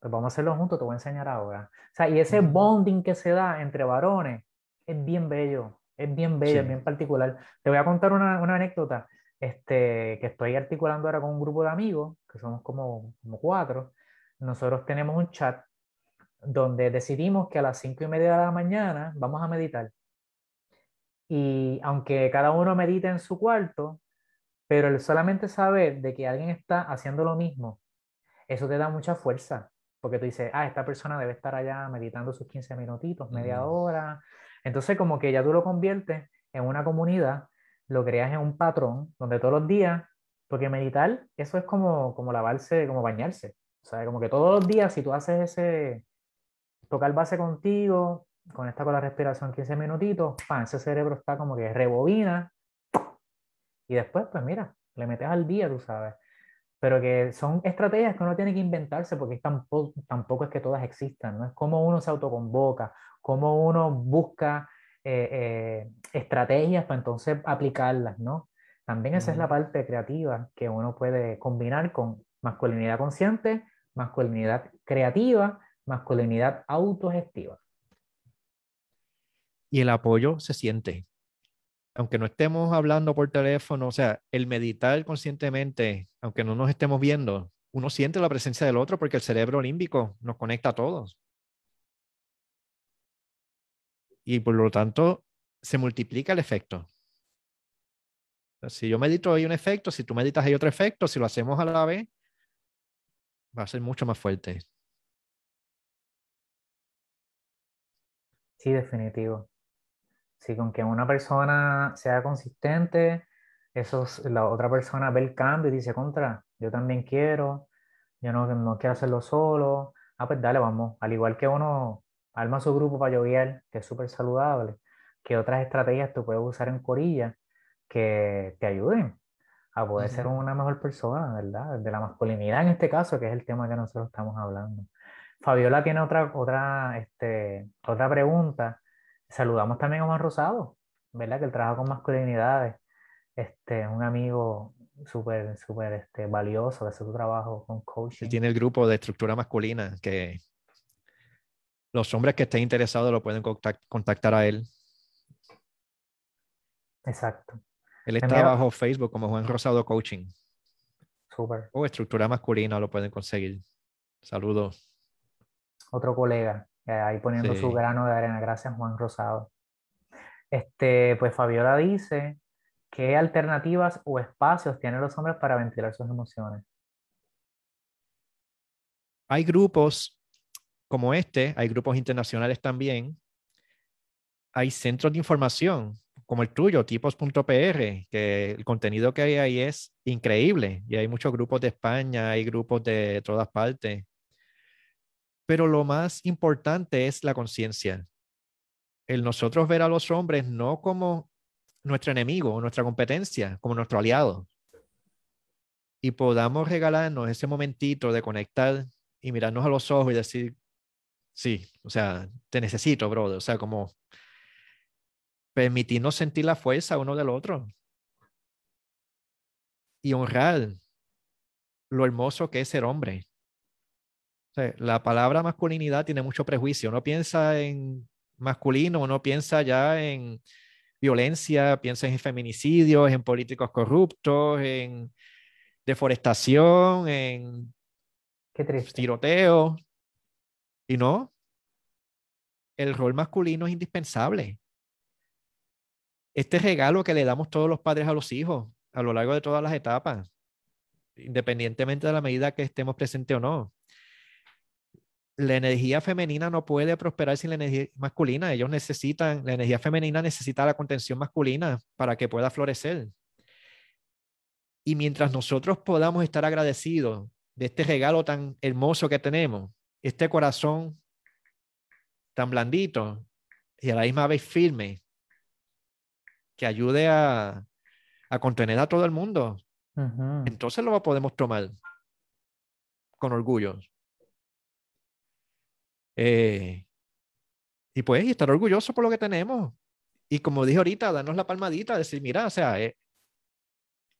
Pues vamos a hacerlo juntos, te voy a enseñar ahora. O sea, y ese bonding que se da entre varones es bien bello, es bien bello, es bien particular. Te voy a contar una, una anécdota este, que estoy articulando ahora con un grupo de amigos, que somos como, como cuatro, nosotros tenemos un chat donde decidimos que a las cinco y media de la mañana vamos a meditar. Y aunque cada uno medite en su cuarto, pero el solamente saber de que alguien está haciendo lo mismo, eso te da mucha fuerza, porque tú dices, ah, esta persona debe estar allá meditando sus 15 minutitos, media hora. Entonces como que ya tú lo conviertes en una comunidad lo creas en un patrón donde todos los días, porque meditar, eso es como, como lavarse, como bañarse. O sea, como que todos los días, si tú haces ese, tocar base contigo, conecta con la respiración 15 minutitos, pan, ese cerebro está como que rebobina. Y después, pues mira, le metes al día, tú sabes. Pero que son estrategias que uno tiene que inventarse porque tampoco, tampoco es que todas existan, ¿no? Es como uno se autoconvoca, como uno busca eh, eh, estrategias para entonces aplicarlas, ¿no? También esa es la parte creativa que uno puede combinar con masculinidad consciente, masculinidad creativa, masculinidad autogestiva. y el apoyo se siente. Aunque no estemos hablando por teléfono, o sea, el meditar conscientemente, aunque no nos estemos viendo, uno siente la presencia del otro porque el cerebro límbico nos conecta a todos. Y por lo tanto, se multiplica el efecto. Si yo medito hay un efecto, si tú meditas hay otro efecto, si lo hacemos a la vez, va a ser mucho más fuerte. Sí, definitivo. Sí, con que una persona sea consistente, eso, la otra persona ve el cambio y dice, contra, yo también quiero, yo no, no quiero hacerlo solo. Ah, pues dale, vamos. Al igual que uno arma su grupo para llover, que es súper saludable, que otras estrategias tú puedes usar en corilla que te ayuden a poder ser una mejor persona, ¿verdad? De la masculinidad en este caso, que es el tema que nosotros estamos hablando. Fabiola tiene otra, otra, este, otra pregunta. Saludamos también a Juan Rosado, ¿verdad? Que él trabaja con masculinidades. Este, un amigo súper, súper este, valioso hace su trabajo con coaching. tiene el grupo de estructura masculina que los hombres que estén interesados lo pueden contactar a él. Exacto. Él está bajo Facebook como Juan Rosado Coaching. Súper. O estructura masculina lo pueden conseguir. Saludos. Otro colega, ahí poniendo su grano de arena. Gracias, Juan Rosado. Este, pues Fabiola dice, ¿qué alternativas o espacios tienen los hombres para ventilar sus emociones? Hay grupos como este, hay grupos internacionales también, hay centros de información como el tuyo, tipos.pr, que el contenido que hay ahí es increíble y hay muchos grupos de España, hay grupos de todas partes. Pero lo más importante es la conciencia. El nosotros ver a los hombres no como nuestro enemigo, nuestra competencia, como nuestro aliado. Y podamos regalarnos ese momentito de conectar y mirarnos a los ojos y decir, sí, o sea, te necesito, brother. O sea, como permitirnos sentir la fuerza uno del otro y honrar lo hermoso que es ser hombre. La palabra masculinidad tiene mucho prejuicio. Uno piensa en masculino, uno piensa ya en violencia, piensa en feminicidios, en políticos corruptos, en deforestación, en tiroteo. Y no, el rol masculino es indispensable este regalo que le damos todos los padres a los hijos a lo largo de todas las etapas, independientemente de la medida que estemos presentes o no. La energía femenina no puede prosperar sin la energía masculina. Ellos necesitan, la energía femenina necesita la contención masculina para que pueda florecer. Y mientras nosotros podamos estar agradecidos de este regalo tan hermoso que tenemos, este corazón tan blandito y a la misma vez firme, que ayude a, contener a todo el mundo, entonces lo podemos tomar con orgullo. Eh, y pues estar orgulloso por lo que tenemos. Y como dije ahorita, darnos la palmadita, decir, mira, o sea, eh,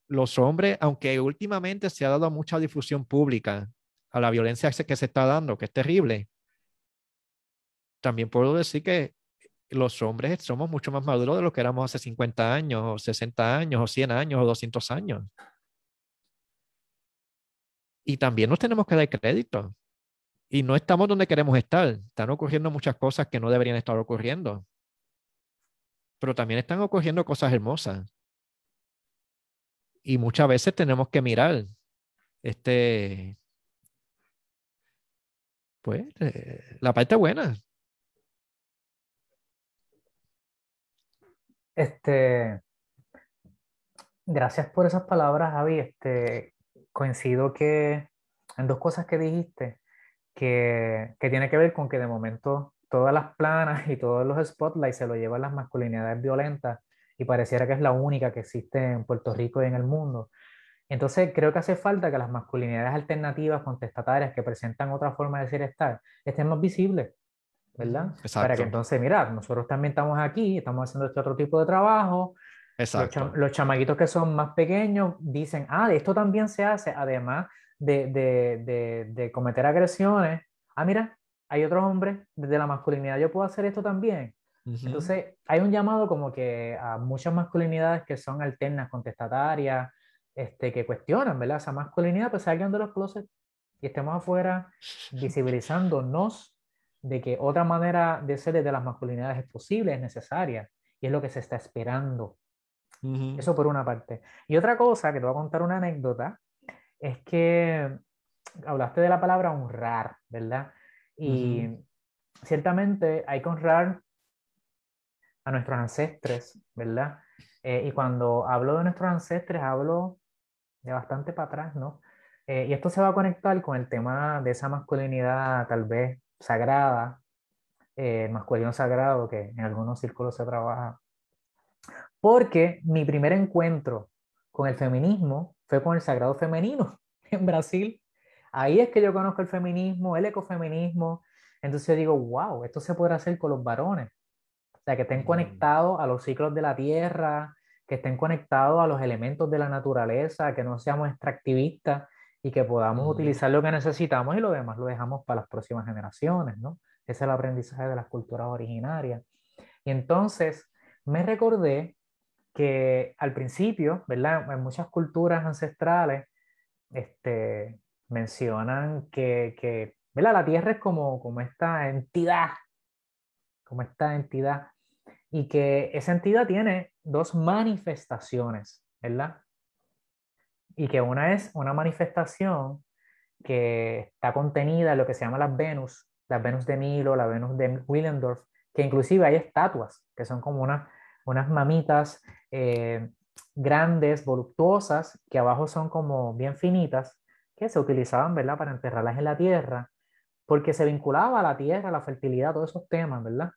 los hombres, aunque últimamente se ha dado mucha difusión pública a la violencia que se está dando, que es terrible, también puedo decir que los hombres somos mucho más maduros de lo que éramos hace 50 años, o 60 años, o 100 años, o 200 años. Y también nos tenemos que dar crédito. Y no estamos donde queremos estar. Están ocurriendo muchas cosas que no deberían estar ocurriendo. Pero también están ocurriendo cosas hermosas. Y muchas veces tenemos que mirar este, pues, eh, la parte buena. Este, gracias por esas palabras, Javi. Este, coincido que en dos cosas que dijiste, que, que tiene que ver con que de momento todas las planas y todos los spotlights se lo llevan las masculinidades violentas y pareciera que es la única que existe en Puerto Rico y en el mundo. Entonces creo que hace falta que las masculinidades alternativas contestatarias que presentan otra forma de ser estar estén más visibles. ¿verdad? Para que entonces, mira, nosotros también estamos aquí, estamos haciendo este otro tipo de trabajo. Exacto. Los, chamaguitos que son más pequeños dicen, ah, esto también se hace, además de, de, de, de cometer agresiones. Ah, mira, hay otros hombres, desde la masculinidad yo puedo hacer esto también. Entonces, hay un llamado como que a muchas masculinidades que son alternas, contestatarias, este, que cuestionan, ¿verdad? Esa masculinidad, pues salgan de los closets y estemos afuera visibilizándonos de que otra manera de ser de las masculinidades es posible, es necesaria y es lo que se está esperando. Eso por una parte. Y otra cosa, que te voy a contar una anécdota, es que hablaste de la palabra honrar, ¿verdad? Y ciertamente hay que honrar a nuestros ancestres, ¿verdad? Eh, y cuando hablo de nuestros ancestres, hablo de bastante para atrás, ¿no? Eh, y esto se va a conectar con el tema de esa masculinidad tal vez sagrada, eh, masculino sagrado, que en algunos círculos se trabaja. Porque mi primer encuentro con el feminismo fue con el sagrado femenino en Brasil. Ahí es que yo conozco el feminismo, el ecofeminismo. Entonces yo digo, wow, esto se puede hacer con los varones. O sea, que estén conectados a los ciclos de la tierra, que estén conectados a los elementos de la naturaleza, que no seamos extractivistas y que podamos utilizar lo que necesitamos y lo demás lo dejamos para las próximas generaciones, ¿no? Ese es el aprendizaje de las culturas originarias. Y entonces me recordé que al principio, ¿verdad? En muchas culturas ancestrales este, mencionan que, que ¿verdad? La tierra es como, como esta entidad, como esta entidad, y que esa entidad tiene dos manifestaciones, ¿verdad? Y que una es una manifestación que está contenida en lo que se llama las Venus, las Venus de Milo, la Venus de Willendorf, que inclusive hay estatuas, que son como una, unas mamitas eh, grandes, voluptuosas, que abajo son como bien finitas, que se utilizaban, ¿verdad?, para enterrarlas en la tierra, porque se vinculaba a la tierra, a la fertilidad, todos esos temas, ¿verdad?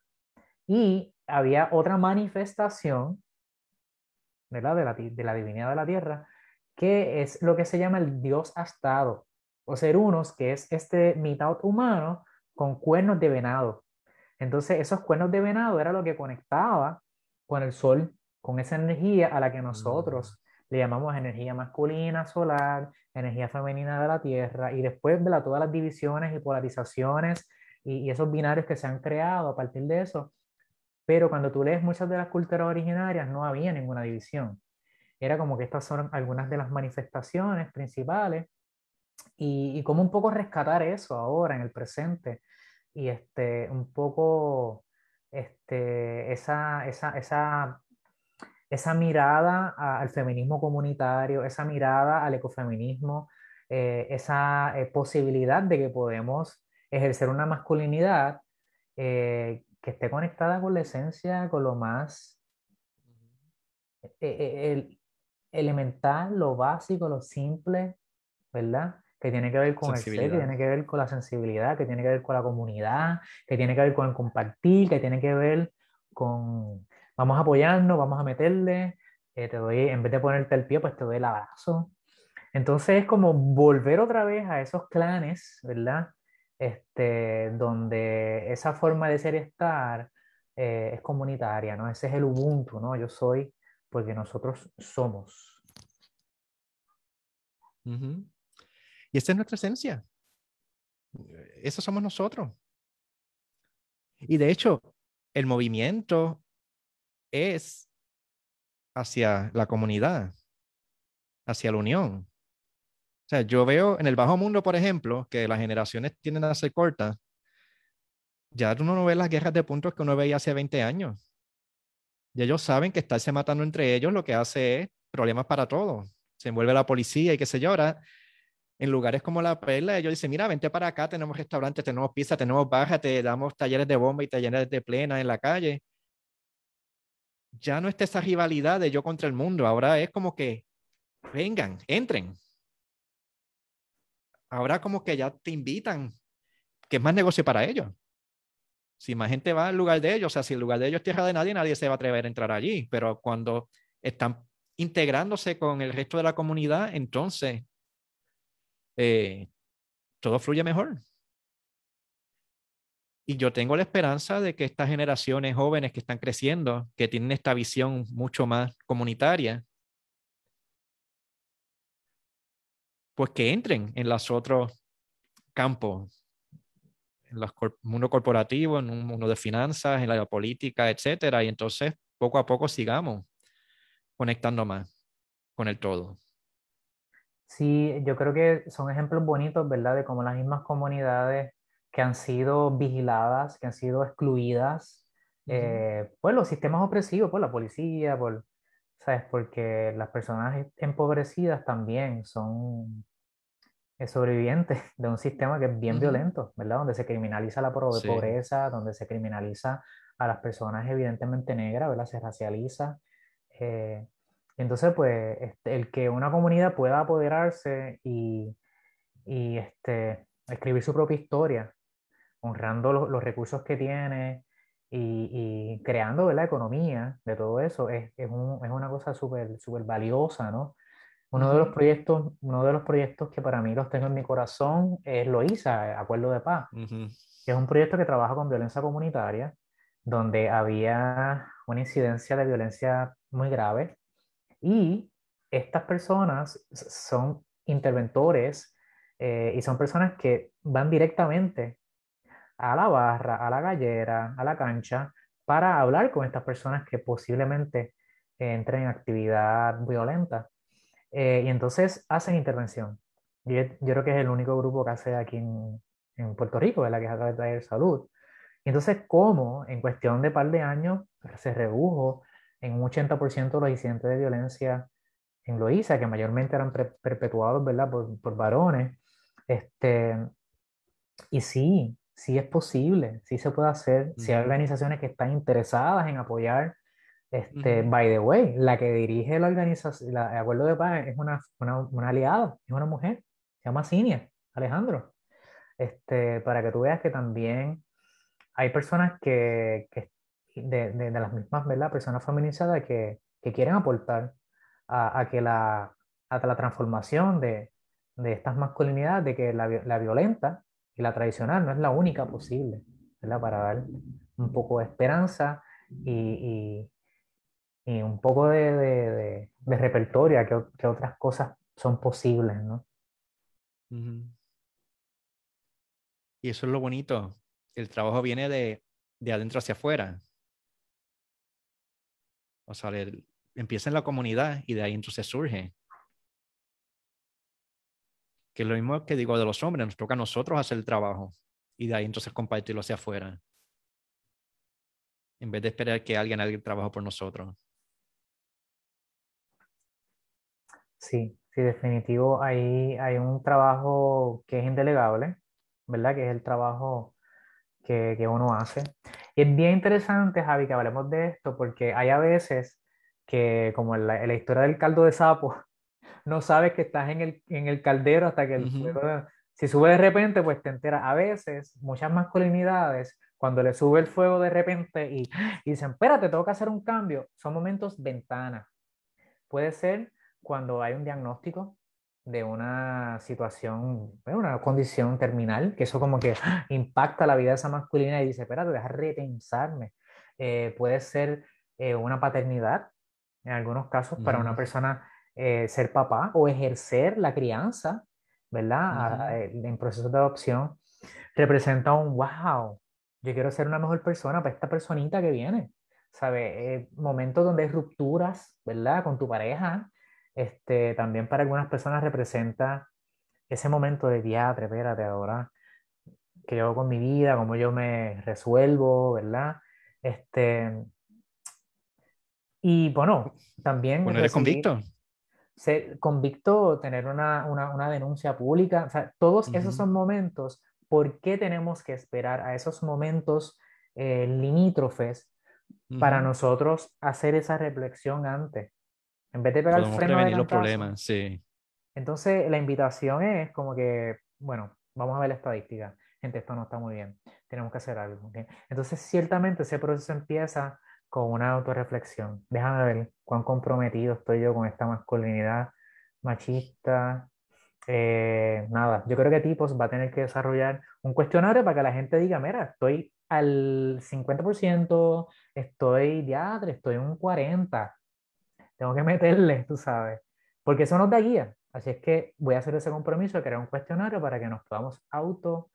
Y había otra manifestación ¿verdad? De, la, de la divinidad de la tierra, que es lo que se llama el dios astado, o ser unos, que es este mitad humano con cuernos de venado. Entonces, esos cuernos de venado era lo que conectaba con el sol, con esa energía a la que nosotros mm. le llamamos energía masculina solar, energía femenina de la tierra, y después de todas las divisiones y polarizaciones y, y esos binarios que se han creado a partir de eso, pero cuando tú lees muchas de las culturas originarias no había ninguna división. Era como que estas son algunas de las manifestaciones principales y, y cómo un poco rescatar eso ahora en el presente y este, un poco este, esa, esa, esa, esa mirada al feminismo comunitario, esa mirada al ecofeminismo, eh, esa eh, posibilidad de que podemos ejercer una masculinidad eh, que esté conectada con la esencia, con lo más el, elemental, lo básico, lo simple, ¿verdad? Que tiene que ver con el ser, que tiene que ver con la sensibilidad, que tiene que ver con la comunidad, que tiene que ver con el compartir, que tiene que ver con vamos a apoyarnos, vamos a meterle, eh, te doy, en vez de ponerte el pie, pues te doy el abrazo. Entonces es como volver otra vez a esos clanes, ¿verdad? este, donde esa forma de ser y estar eh, es comunitaria, ¿no? Ese es el Ubuntu, ¿no? Yo soy porque nosotros somos. Y esta es nuestra esencia. Eso somos nosotros. Y de hecho, el movimiento es hacia la comunidad, hacia la unión. O sea, yo veo en el bajo mundo, por ejemplo, que las generaciones tienden a ser cortas. Ya uno no ve las guerras de puntos que uno veía hace 20 años. Y ellos saben que estarse matando entre ellos lo que hace es problemas para todos. Se envuelve la policía y qué sé yo. Ahora, en lugares como La Perla, ellos dicen, mira, vente para acá, tenemos restaurantes, tenemos pizza, tenemos baja, te damos talleres de bomba y talleres de plena en la calle. Ya no está esa rivalidad de yo contra el mundo. Ahora es como que, vengan, entren ahora como que ya te invitan, que es más negocio para ellos. Si más gente va al lugar de ellos, o sea, si el lugar de ellos es tierra de nadie, nadie se va a atrever a entrar allí, pero cuando están integrándose con el resto de la comunidad, entonces eh, todo fluye mejor. Y yo tengo la esperanza de que estas generaciones jóvenes que están creciendo, que tienen esta visión mucho más comunitaria, pues que entren en los otros campos en el mundo corporativo, en un mundo de finanzas, en la política, etcétera. Y entonces, poco a poco sigamos conectando más con el todo. Sí, yo creo que son ejemplos bonitos, ¿verdad? De cómo las mismas comunidades que han sido vigiladas, que han sido excluidas, eh, pues los sistemas opresivos, por la policía, por, ¿sabes? Porque las personas empobrecidas también son sobrevivientes de un sistema que es bien violento, ¿verdad? Donde se criminaliza la pobreza, donde se criminaliza a las personas evidentemente negras, ¿verdad? Se racializa. Eh, entonces, pues, este, el que una comunidad pueda apoderarse y, y este, escribir su propia historia, honrando los recursos que tiene y, y, creando la economía de todo eso, es, es, un, es una cosa súper super valiosa, ¿no? Uno, de los proyectos, uno de los proyectos que para mí los tengo en mi corazón es Loíza, Acuerdo de Paz, que es un proyecto que trabaja con violencia comunitaria, donde había una incidencia de violencia muy grave y estas personas son interventores eh, y son personas que van directamente a la barra, a la gallera, a la cancha, para hablar con estas personas que posiblemente entren en actividad violenta. Eh, y entonces hacen intervención. Yo, yo, creo que es el único grupo que hace aquí en, en Puerto Rico, ¿verdad? que es a través de salud. Y entonces, ¿cómo en cuestión de par de años se redujo en un 80% los incidentes de violencia en Loíza, que mayormente eran perpetuados ¿verdad? Por, por, varones. Este, y sí, sí es posible, sí se puede hacer, si hay organizaciones que están interesadas en apoyar. Este, By the way, la que dirige la organización, el Acuerdo de Paz es una, una, una, aliada, es una mujer, se llama Cinia, Alejandro. Este, para que tú veas que también hay personas que, que de, de, las mismas, ¿verdad? Personas feminizadas que, que quieren aportar a, que la, a la transformación de, de estas masculinidades, de que la, la, violenta y la tradicional no es la única posible, ¿verdad? Para dar un poco de esperanza y, y, un poco de, de, de repertorio a que, que, otras cosas son posibles, ¿no? Y eso es lo bonito. El trabajo viene de, de adentro hacia afuera. O sea, empieza en la comunidad y de ahí entonces surge. Que lo mismo que digo de los hombres, nos toca a nosotros hacer el trabajo y de ahí entonces compartirlo hacia afuera. En vez de esperar que alguien haga el trabajo por nosotros. Sí, sí, definitivo. Ahí hay un trabajo que es indelegable, ¿verdad? Que es el trabajo que, que uno hace. Y es bien interesante, Javi, que hablemos de esto, porque hay a veces que, como en la, historia del caldo de sapo, no sabes que estás en el, en el caldero hasta que el fuego, si sube de repente, pues te enteras. A veces, muchas masculinidades, cuando le sube el fuego de repente y, y dicen, espérate, tengo que hacer un cambio, son momentos ventana. Puede ser cuando hay un diagnóstico de una situación, una condición terminal, que eso como que impacta la vida de esa masculina y dice, espérate, deja repensarme. Eh, puede ser eh, una paternidad, en algunos casos, para una persona eh, ser papá o ejercer la crianza, ¿verdad? en procesos de adopción, representa un, wow, yo quiero ser una mejor persona para esta personita que viene. ¿Sabe? momentos donde hay rupturas, ¿verdad? Con tu pareja, este, también para algunas personas representa ese momento de diatre, espérate ahora, que yo hago con mi vida, cómo yo me resuelvo, ¿verdad? Este, y bueno, también... Bueno, eres convicto. Ser convicto, tener una, una, una denuncia pública, o sea, todos esos son momentos, ¿por qué tenemos que esperar a esos momentos eh, limítrofes para nosotros hacer esa reflexión antes? En vez de pegar el freno prevenir los problemas, sí. Entonces, la invitación es como que, bueno, vamos a ver la estadística. Gente, esto no está muy bien. Tenemos que hacer algo. Entonces, ciertamente ese proceso empieza con una autorreflexión. Déjame ver cuán comprometido estoy yo con esta masculinidad machista. Eh, nada, yo creo que Tipos va a tener que desarrollar un cuestionario para que la gente diga, mira, estoy al 50%, estoy ya, estoy un 40%, tengo que meterle, tú sabes, porque eso nos da guía. Así es que voy a hacer ese compromiso de crear un cuestionario para que nos podamos auto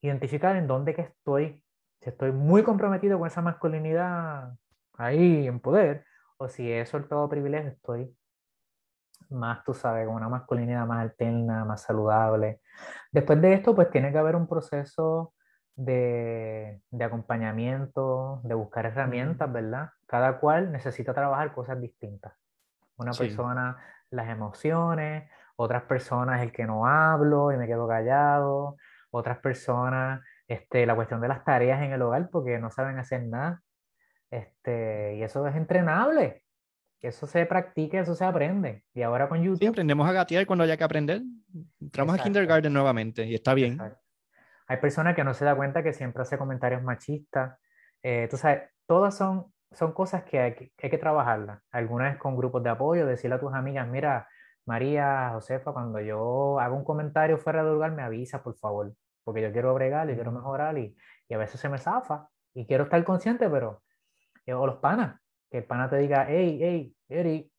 identificar en dónde que estoy, si estoy muy comprometido con esa masculinidad ahí en poder, o si he soltado privilegio, estoy más, tú sabes, con una masculinidad más alterna, más saludable. Después de esto, pues tiene que haber un proceso de, de acompañamiento, de buscar herramientas, ¿verdad? Cada cual necesita trabajar cosas distintas. Una persona, las emociones, otras personas, el que no hablo y me quedo callado, otras personas, este, la cuestión de las tareas en el hogar porque no saben hacer nada. Este, y eso es entrenable. Eso se practica, eso se aprende. Y ahora con YouTube. Sí, aprendemos a gatear cuando haya que aprender. Entramos a kindergarten nuevamente y está bien. Hay personas que no se da cuenta que siempre hace comentarios machistas. Eh, tú sabes, todas son, son cosas que hay, que hay que trabajarlas. Algunas con grupos de apoyo, decirle a tus amigas, mira, María, Josefa, cuando yo hago un comentario fuera de lugar, me avisa, por favor, porque yo quiero bregar y quiero mejorar y, a veces se me zafa y quiero estar consciente, pero, eh, o los panas, que el pana te diga, hey, hey, Eri,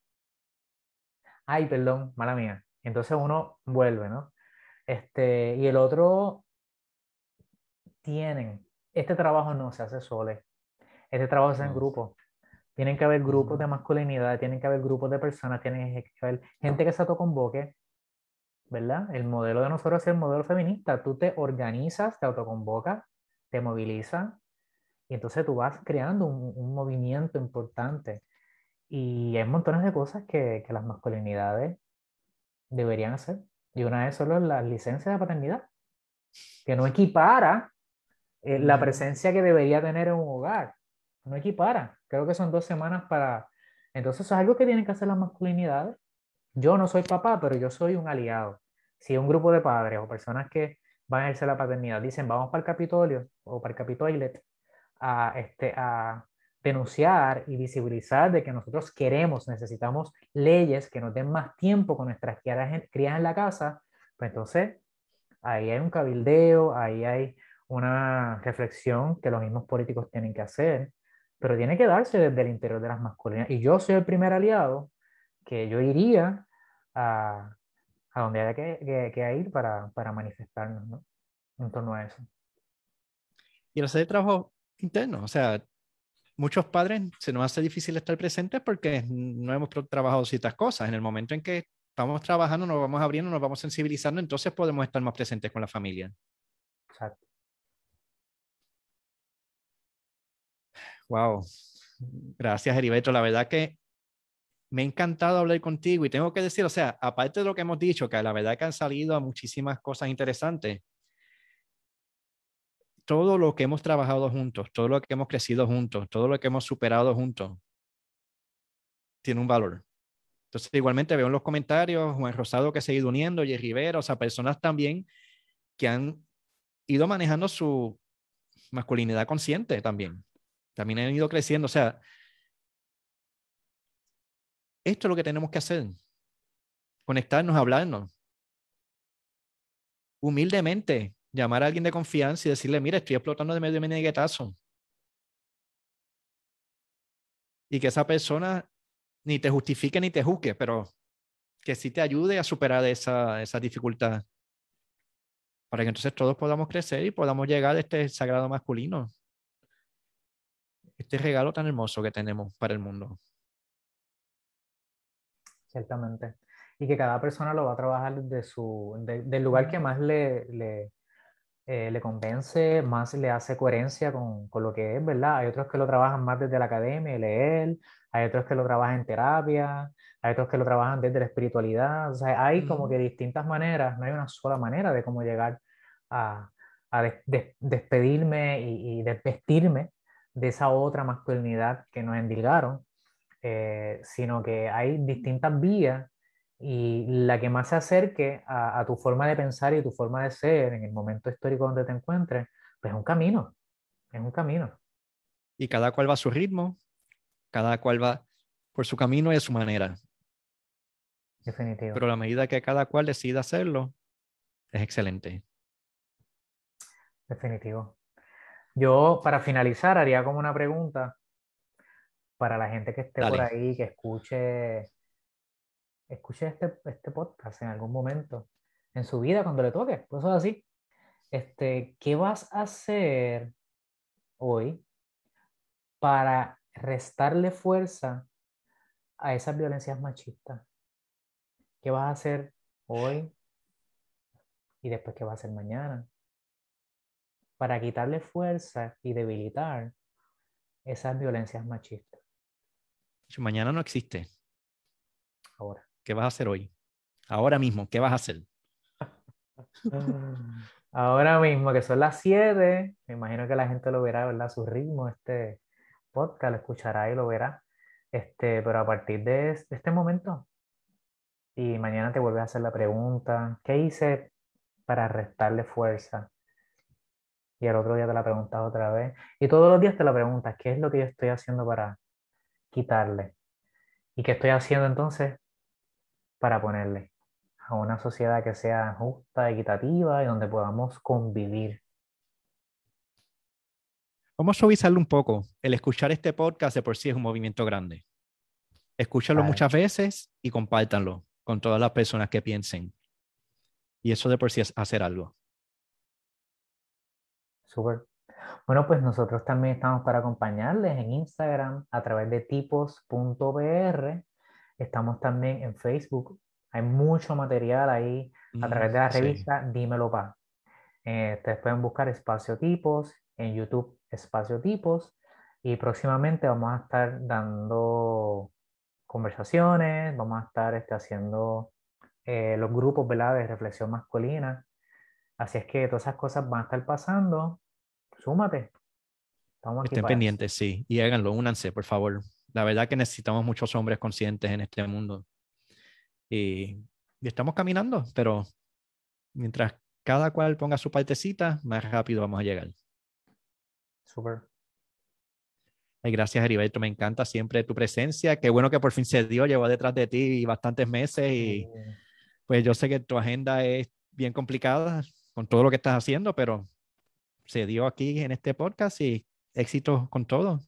ay, perdón, mala mía. Entonces uno vuelve, ¿no? Este, y el otro, tienen, este trabajo no se hace solo, este trabajo se hace en grupo. Tienen que haber grupos de masculinidad, tienen que haber grupos de personas, tienen que haber gente que se autoconvoque, ¿verdad? El modelo de nosotros es el modelo feminista. Tú te organizas, te autoconvocas, te movilizas, y entonces tú vas creando un, movimiento importante. Y hay montones de cosas que, que, las masculinidades deberían hacer. Y una de son las licencias de paternidad, que no equipara eh, la presencia que debería tener en un hogar. No equipara. Creo que son dos semanas para... Entonces eso es algo que tienen que hacer las masculinidades. Yo no soy papá, pero yo soy un aliado. Si un grupo de padres o personas que van a ejercer la paternidad dicen vamos para el Capitolio o para el Capitoilet a, este, a denunciar y visibilizar de que nosotros queremos, necesitamos leyes que nos den más tiempo con nuestras crías en la casa, pues entonces ahí hay un cabildeo, ahí hay una reflexión que los mismos políticos tienen que hacer, pero tiene que darse desde el interior de las masculinidades. Y yo soy el primer aliado que yo iría a, a donde haya que, que, ir para, para manifestarnos ¿no? en torno a eso. Y hacer trabajo interno. O sea, muchos padres se nos hace difícil estar presentes porque no hemos trabajado ciertas cosas. En el momento en que estamos trabajando, nos vamos abriendo, nos vamos sensibilizando, entonces podemos estar más presentes con la familia. Exacto. Wow. Gracias, Heriberto. La verdad que me ha encantado hablar contigo y tengo que decir, o sea, aparte de lo que hemos dicho, que la verdad que han salido muchísimas cosas interesantes, todo lo que hemos trabajado juntos, todo lo que hemos crecido juntos, todo lo que hemos superado juntos, tiene un valor. Entonces, igualmente veo en los comentarios Juan Rosado que se ha ido uniendo, y Rivera, o sea, personas también que han ido manejando su masculinidad consciente también. También han ido creciendo. O sea, esto es lo que tenemos que hacer. Conectarnos, hablarnos. Humildemente, llamar a alguien de confianza y decirle, mira, estoy explotando de medio de meneguetazo. Y que esa persona ni te justifique ni te juzgue, pero que sí te ayude a superar esa, esa dificultad. Para que entonces todos podamos crecer y podamos llegar a este sagrado masculino. Este regalo tan hermoso que tenemos para el mundo. Ciertamente. Y que cada persona lo va a trabajar desde su, del lugar que más le, le, eh, le convence, más le hace coherencia con, con, lo que es, ¿verdad? Hay otros que lo trabajan más desde la academia, leer, hay otros que lo trabajan en terapia, hay otros que lo trabajan desde la espiritualidad, o sea, hay como que distintas maneras, no hay una sola manera de cómo llegar a, a despedirme y, y, desvestirme de esa otra masculinidad que nos endilgaron, eh, sino que hay distintas vías y la que más se acerque a, tu forma de pensar y tu forma de ser en el momento histórico donde te encuentres, pues es un camino, es un camino. Y cada cual va a su ritmo, cada cual va por su camino y a su manera. Definitivo. Pero la medida que cada cual decida hacerlo, es excelente. Definitivo. Yo, para finalizar, haría como una pregunta para la gente que esté por ahí, que escuche escuche este, este podcast en algún momento en su vida cuando le toque, cosas así. Este, ¿qué vas a hacer hoy para restarle fuerza a esas violencias machistas? ¿Qué vas a hacer hoy y después qué vas a hacer mañana? Para quitarle fuerza y debilitar esas violencias machistas. Mañana no existe. Ahora. ¿Qué vas a hacer hoy? Ahora mismo, ¿qué vas a hacer? Ahora mismo, que son las 7, me imagino que la gente lo verá, ¿verdad? Su ritmo, este podcast, lo escuchará y lo verá. Este, pero a partir de, este momento, y mañana te vuelves a hacer la pregunta, ¿qué hice para restarle fuerza? Y el otro día te la preguntas otra vez. Y todos los días te la preguntas, ¿qué es lo que yo estoy haciendo para quitarle? ¿Y qué estoy haciendo entonces para ponerle? a una sociedad que sea justa, equitativa y donde podamos convivir. Vamos a suavizarlo un poco. El escuchar este podcast de por sí es un movimiento grande. Escúchalo muchas veces y compártanlo con todas las personas que piensen. Y eso de por sí es hacer algo. Súper. Bueno, pues nosotros también estamos para acompañarles en Instagram a través de tipos.br. Estamos también en Facebook hay mucho material ahí a mm, través de la revista Dímelo Pa. Eh, ustedes pueden buscar espacio tipos en YouTube espacio tipos y próximamente vamos a estar dando conversaciones, vamos a estar este, haciendo eh, los grupos ¿verdad? de reflexión masculina. Así es que todas esas cosas van a estar pasando. Súmate. Estamos Estén pendientes, sí. Y háganlo, únanse, por favor. La verdad que necesitamos muchos hombres conscientes en este mundo. Y, estamos caminando, pero mientras cada cual ponga su partecita, más rápido vamos a llegar. Súper. gracias, Heriberto. Me encanta siempre tu presencia. Qué bueno que por fin se dio. Llevo detrás de ti bastantes meses y pues yo sé que tu agenda es bien complicada con todo lo que estás haciendo, pero se dio aquí en este podcast y éxito con todo.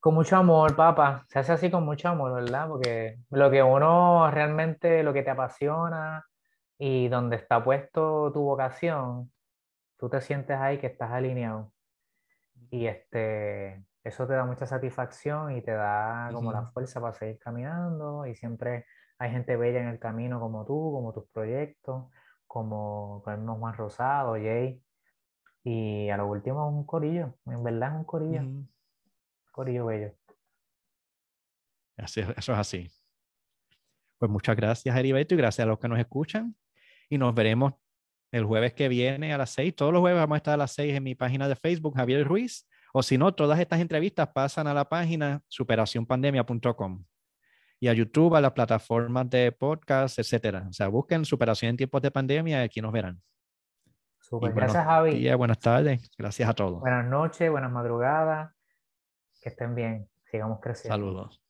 Con mucho amor, papá. Se hace así con mucho amor, ¿verdad? Porque lo que uno realmente, lo que te apasiona y donde está puesto tu vocación, tú te sientes ahí que estás alineado. Y este, eso te da mucha satisfacción y te da como la fuerza para seguir caminando. Y siempre hay gente bella en el camino como tú, como tus proyectos, como con el Juan Rosado, Jay. Y a lo último un corillo, en verdad es un corillo. Corillo Bello. eso es así. Pues muchas gracias, Heriberto, y gracias a los que nos escuchan. Y nos veremos el jueves que viene a las seis. Todos los jueves vamos a estar a las seis en mi página de Facebook, Javier Ruiz. O si no, todas estas entrevistas pasan a la página superacionpandemia.com y a YouTube, a las plataformas de podcast, etcétera. O sea, busquen Superación en tiempos de pandemia y aquí nos verán. Gracias, Javi. buenas tardes. Gracias a todos. Buenas noches, buenas madrugadas. Que estén bien. Sigamos creciendo. Saludos.